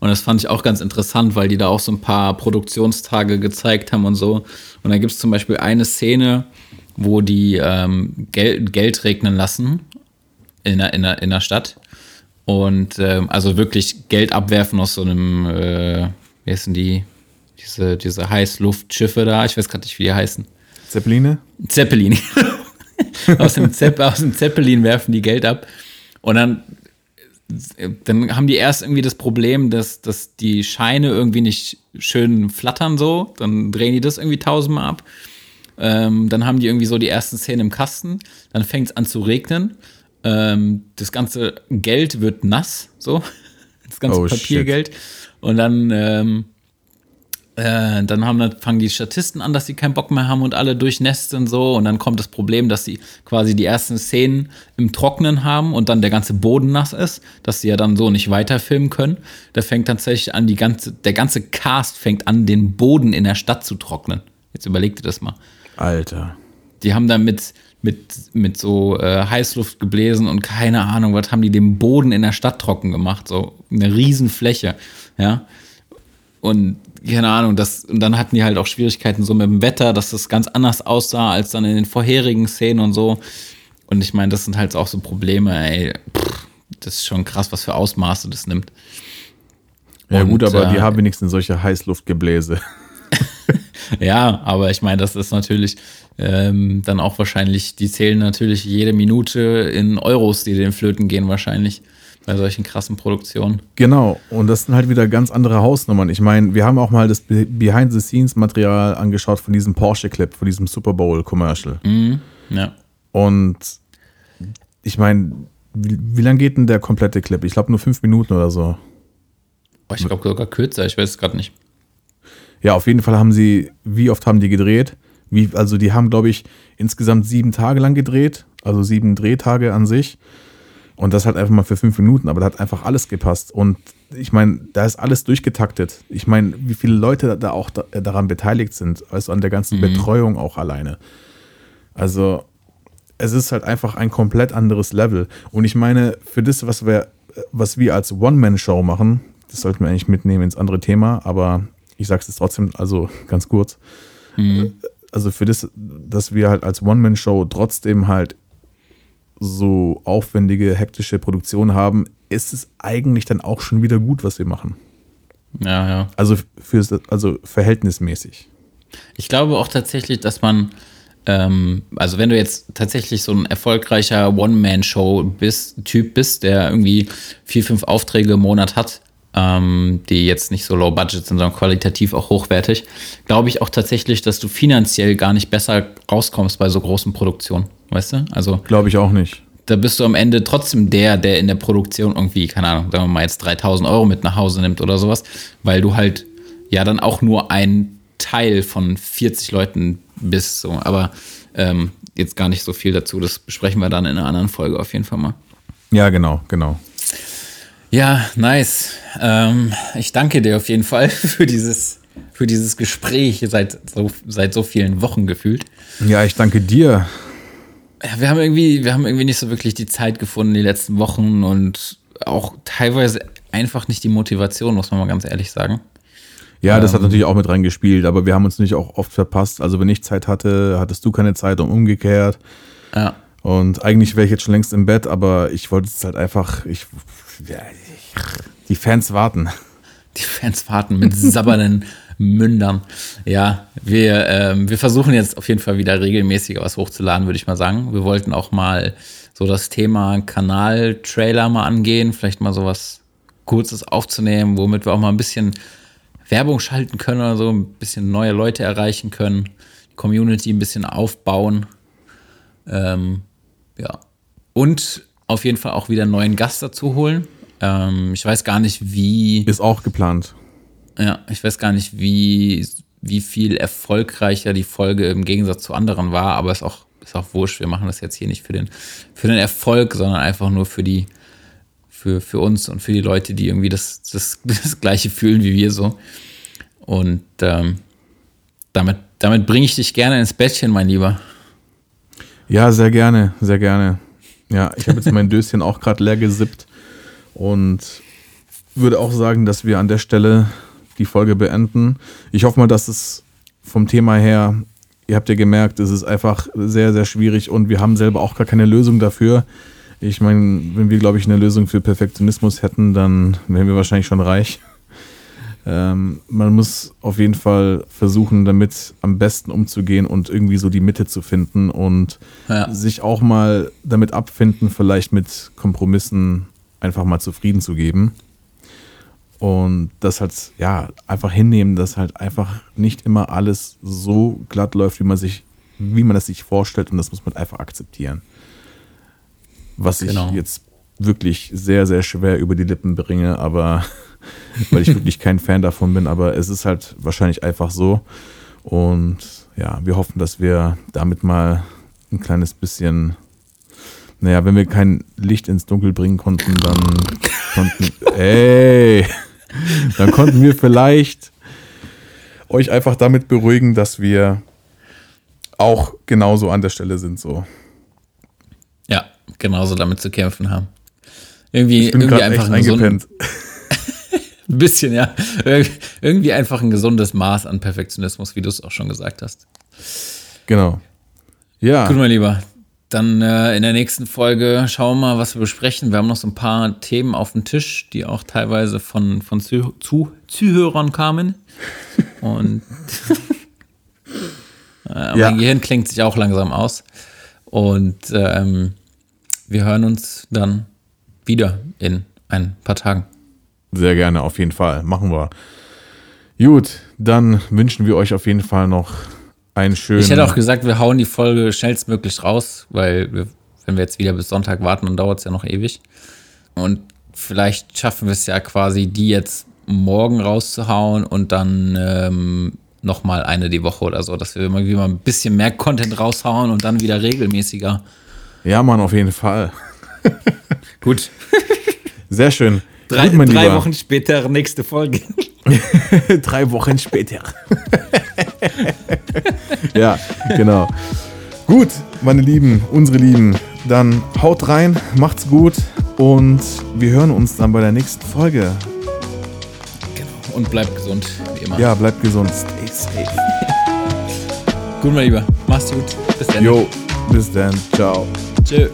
Und das fand ich auch ganz interessant, weil die da auch so ein paar Produktionstage gezeigt haben und so. Und da gibt es zum Beispiel eine Szene, wo die ähm, Gel Geld regnen lassen in der, in der, in der Stadt. Und ähm, also wirklich Geld abwerfen aus so einem, äh, wie heißen die, diese, diese Heißluftschiffe da, ich weiß gerade nicht, wie die heißen. Zeppeline? Zeppelin. *laughs* aus, dem Zepp, aus dem Zeppelin werfen die Geld ab. Und dann, dann haben die erst irgendwie das Problem, dass, dass die Scheine irgendwie nicht schön flattern so. Dann drehen die das irgendwie tausendmal ab. Ähm, dann haben die irgendwie so die ersten Szenen im Kasten. Dann fängt es an zu regnen. Ähm, das ganze Geld wird nass, so. *laughs* Das ganze Oh, Papiergeld. Und dann, ähm, äh, dann haben, fangen die Statisten an, dass sie keinen Bock mehr haben und alle durchnässt und so. Und dann kommt das Problem, dass sie quasi die ersten Szenen im Trocknen haben und dann der ganze Boden nass ist, dass sie ja dann so nicht weiterfilmen können. Da fängt tatsächlich an, die ganze, der ganze Cast fängt an, den Boden in der Stadt zu trocknen. Jetzt überleg dir das mal. Alter. Die haben da mit, mit, mit so äh, Heißluft gebläsen und keine Ahnung, was haben die den Boden in der Stadt trocken gemacht. So eine Riesenfläche, ja. Und keine Ahnung, das, und dann hatten die halt auch Schwierigkeiten so mit dem Wetter, dass das ganz anders aussah als dann in den vorherigen Szenen und so. Und ich meine, das sind halt auch so Probleme, ey. Pff, das ist schon krass, was für Ausmaße das nimmt. Ja Und, gut, aber die äh, haben wenigstens solche Heißluftgebläse. *laughs* Ja, aber ich meine, das ist natürlich ähm, dann auch wahrscheinlich, die zählen natürlich jede Minute in Euros, die den Flöten gehen, wahrscheinlich bei solchen krassen Produktionen. Genau, und das sind halt wieder ganz andere Hausnummern. Ich meine, wir haben auch mal das Be- Behind-the-Scenes-Material angeschaut von diesem Porsche-Clip, von diesem Super Bowl-Commercial. Mhm. Ja. Und ich meine, wie, wie lang geht denn der komplette Clip? Ich glaube nur fünf Minuten oder so. Oh, ich glaube sogar kürzer, ich weiß es gerade nicht. Ja, auf jeden Fall haben sie, wie oft haben die gedreht? Wie, also die haben, glaube ich, insgesamt sieben Tage lang gedreht, also sieben Drehtage an sich. Und das halt einfach mal für fünf Minuten, aber da hat einfach alles gepasst. Und ich meine, da ist alles durchgetaktet. Ich meine, wie viele Leute da auch da, daran beteiligt sind, also an der ganzen Betreuung auch alleine. Also es ist halt einfach ein komplett anderes Level. Und ich meine, für das, was wir, was wir als One-Man-Show machen, das sollten wir eigentlich mitnehmen ins andere Thema, aber ich sag's jetzt trotzdem, also ganz kurz. Also für das, dass wir halt als One-Man-Show trotzdem halt so aufwendige, hektische Produktion haben, ist es eigentlich dann auch schon wieder gut, was wir machen. Ja, ja. Also, fürs, also verhältnismäßig. Ich glaube auch tatsächlich, dass man, ähm, also wenn du jetzt tatsächlich so ein erfolgreicher One-Man-Show bist, Typ bist, der irgendwie vier, fünf Aufträge im Monat hat, ähm, die jetzt nicht so low budget sind, sondern qualitativ auch hochwertig, glaube ich auch tatsächlich, dass du finanziell gar nicht besser rauskommst bei so großen Produktionen. Weißt du? Also Glaube ich auch nicht. da bist du am Ende trotzdem der, der in der Produktion irgendwie, keine Ahnung, sagen wir mal jetzt 3000 Euro mit nach Hause nimmt oder sowas, weil du halt ja dann auch nur ein Teil von 40 Leuten bist. So. Aber ähm, jetzt gar nicht so viel dazu. Das besprechen wir dann in einer anderen Folge auf jeden Fall mal. Ja, genau, genau. Ja, nice. Ähm, ich danke dir auf jeden Fall *laughs* für dieses, für dieses Gespräch seit so, seit so vielen Wochen gefühlt. Ja, ich danke dir. Ja, wir haben irgendwie, wir haben irgendwie nicht so wirklich die Zeit gefunden die letzten Wochen und auch teilweise einfach nicht die Motivation, muss man mal ganz ehrlich sagen. Ja, das hat Ähm. natürlich auch mit reingespielt, aber wir haben uns nicht auch oft verpasst. Also wenn ich Zeit hatte, hattest du keine Zeit und umgekehrt. Ja. Und eigentlich wäre ich jetzt schon längst im Bett, aber ich wollte es halt einfach, ich, die Fans warten. Die Fans warten mit sabbernden *laughs* Mündern. Ja, wir, ähm, wir versuchen jetzt auf jeden Fall wieder regelmäßiger was hochzuladen, würde ich mal sagen. Wir wollten auch mal so das Thema Kanal-Trailer mal angehen, vielleicht mal sowas Kurzes aufzunehmen, womit wir auch mal ein bisschen Werbung schalten können oder so, ein bisschen neue Leute erreichen können, Community ein bisschen aufbauen. Ähm, ja. Und auf jeden Fall auch wieder einen neuen Gast dazu holen. Ähm, ich weiß gar nicht, wie. Ist auch geplant. Ja, ich weiß gar nicht, wie, wie viel erfolgreicher die Folge im Gegensatz zu anderen war, aber ist auch, ist auch wurscht. Wir machen das jetzt hier nicht für den, für den Erfolg, sondern einfach nur für die, für, für uns und für die Leute, die irgendwie das, das, *laughs* das Gleiche fühlen wie wir so. Und ähm, damit, damit bringe ich dich gerne ins Bettchen, mein Lieber. Ja, sehr gerne, sehr gerne. Ja, ich habe jetzt mein *laughs* Döschen auch gerade leer gesippt und würde auch sagen, dass wir an der Stelle die Folge beenden. Ich hoffe mal, dass es vom Thema her ihr habt ja gemerkt, es ist einfach sehr, sehr schwierig und wir haben selber auch gar keine Lösung dafür. Ich meine, wenn wir, glaube ich, eine Lösung für Perfektionismus hätten, dann wären wir wahrscheinlich schon reich. Ähm, man muss auf jeden Fall versuchen, damit am besten umzugehen und irgendwie so die Mitte zu finden und Ja. sich auch mal damit abfinden, vielleicht mit Kompromissen einfach mal zufrieden zu geben. Und das halt, ja, einfach hinnehmen, dass halt einfach nicht immer alles so glatt läuft, wie man sich, wie man es sich vorstellt. Und das muss man einfach akzeptieren. Was Genau. ich jetzt wirklich sehr, sehr schwer über die Lippen bringe, aber weil ich wirklich kein Fan davon bin, aber es ist halt wahrscheinlich einfach so. Und ja, wir hoffen, dass wir damit mal ein kleines bisschen, naja, wenn wir kein Licht ins Dunkel bringen konnten, dann konnten, ey, dann konnten wir vielleicht euch einfach damit beruhigen, dass wir auch genauso an der Stelle sind, so. Ja, genauso damit zu kämpfen haben. Irgendwie, Ich bin irgendwie einfach echt eingepennt. *laughs* ein bisschen, ja. Ir- Irgendwie einfach ein gesundes Maß an Perfektionismus, wie du es auch schon gesagt hast. Genau. Ja, Gut, mein Lieber. Dann äh, in der nächsten Folge schauen wir mal, was wir besprechen. Wir haben noch so ein paar Themen auf dem Tisch, die auch teilweise von, von Zuh Zuh Zuhörern kamen. *laughs* Und *laughs* äh, Ja. mein Gehirn klingt sich auch langsam aus. Und ähm, wir hören uns dann wieder in ein paar Tagen. Sehr gerne, auf jeden Fall. Machen wir. Gut, dann wünschen wir euch auf jeden Fall noch einen schönen. Ich hätte auch gesagt, wir hauen die Folge schnellstmöglich raus, weil wir, wenn wir jetzt wieder bis Sonntag warten, dann dauert es ja noch ewig. Und vielleicht schaffen wir es ja quasi, die jetzt morgen rauszuhauen und dann ähm, nochmal eine die Woche oder so, dass wir irgendwie mal ein bisschen mehr Content raushauen und dann wieder regelmäßiger. ja, Mann, auf jeden Fall. Gut. Sehr schön. Drei, Gut, drei. Wochen später, nächste Folge. *laughs* drei Wochen später. *laughs* ja, genau. Gut, meine Lieben, unsere Lieben, dann haut rein, macht's gut und wir hören uns dann bei der nächsten Folge. Genau. Und bleibt gesund, wie immer. Ja, bleibt gesund. Stay safe. Gut, mein Lieber. Mach's gut. Bis dann. Jo, bis dann. Ciao. Tschö.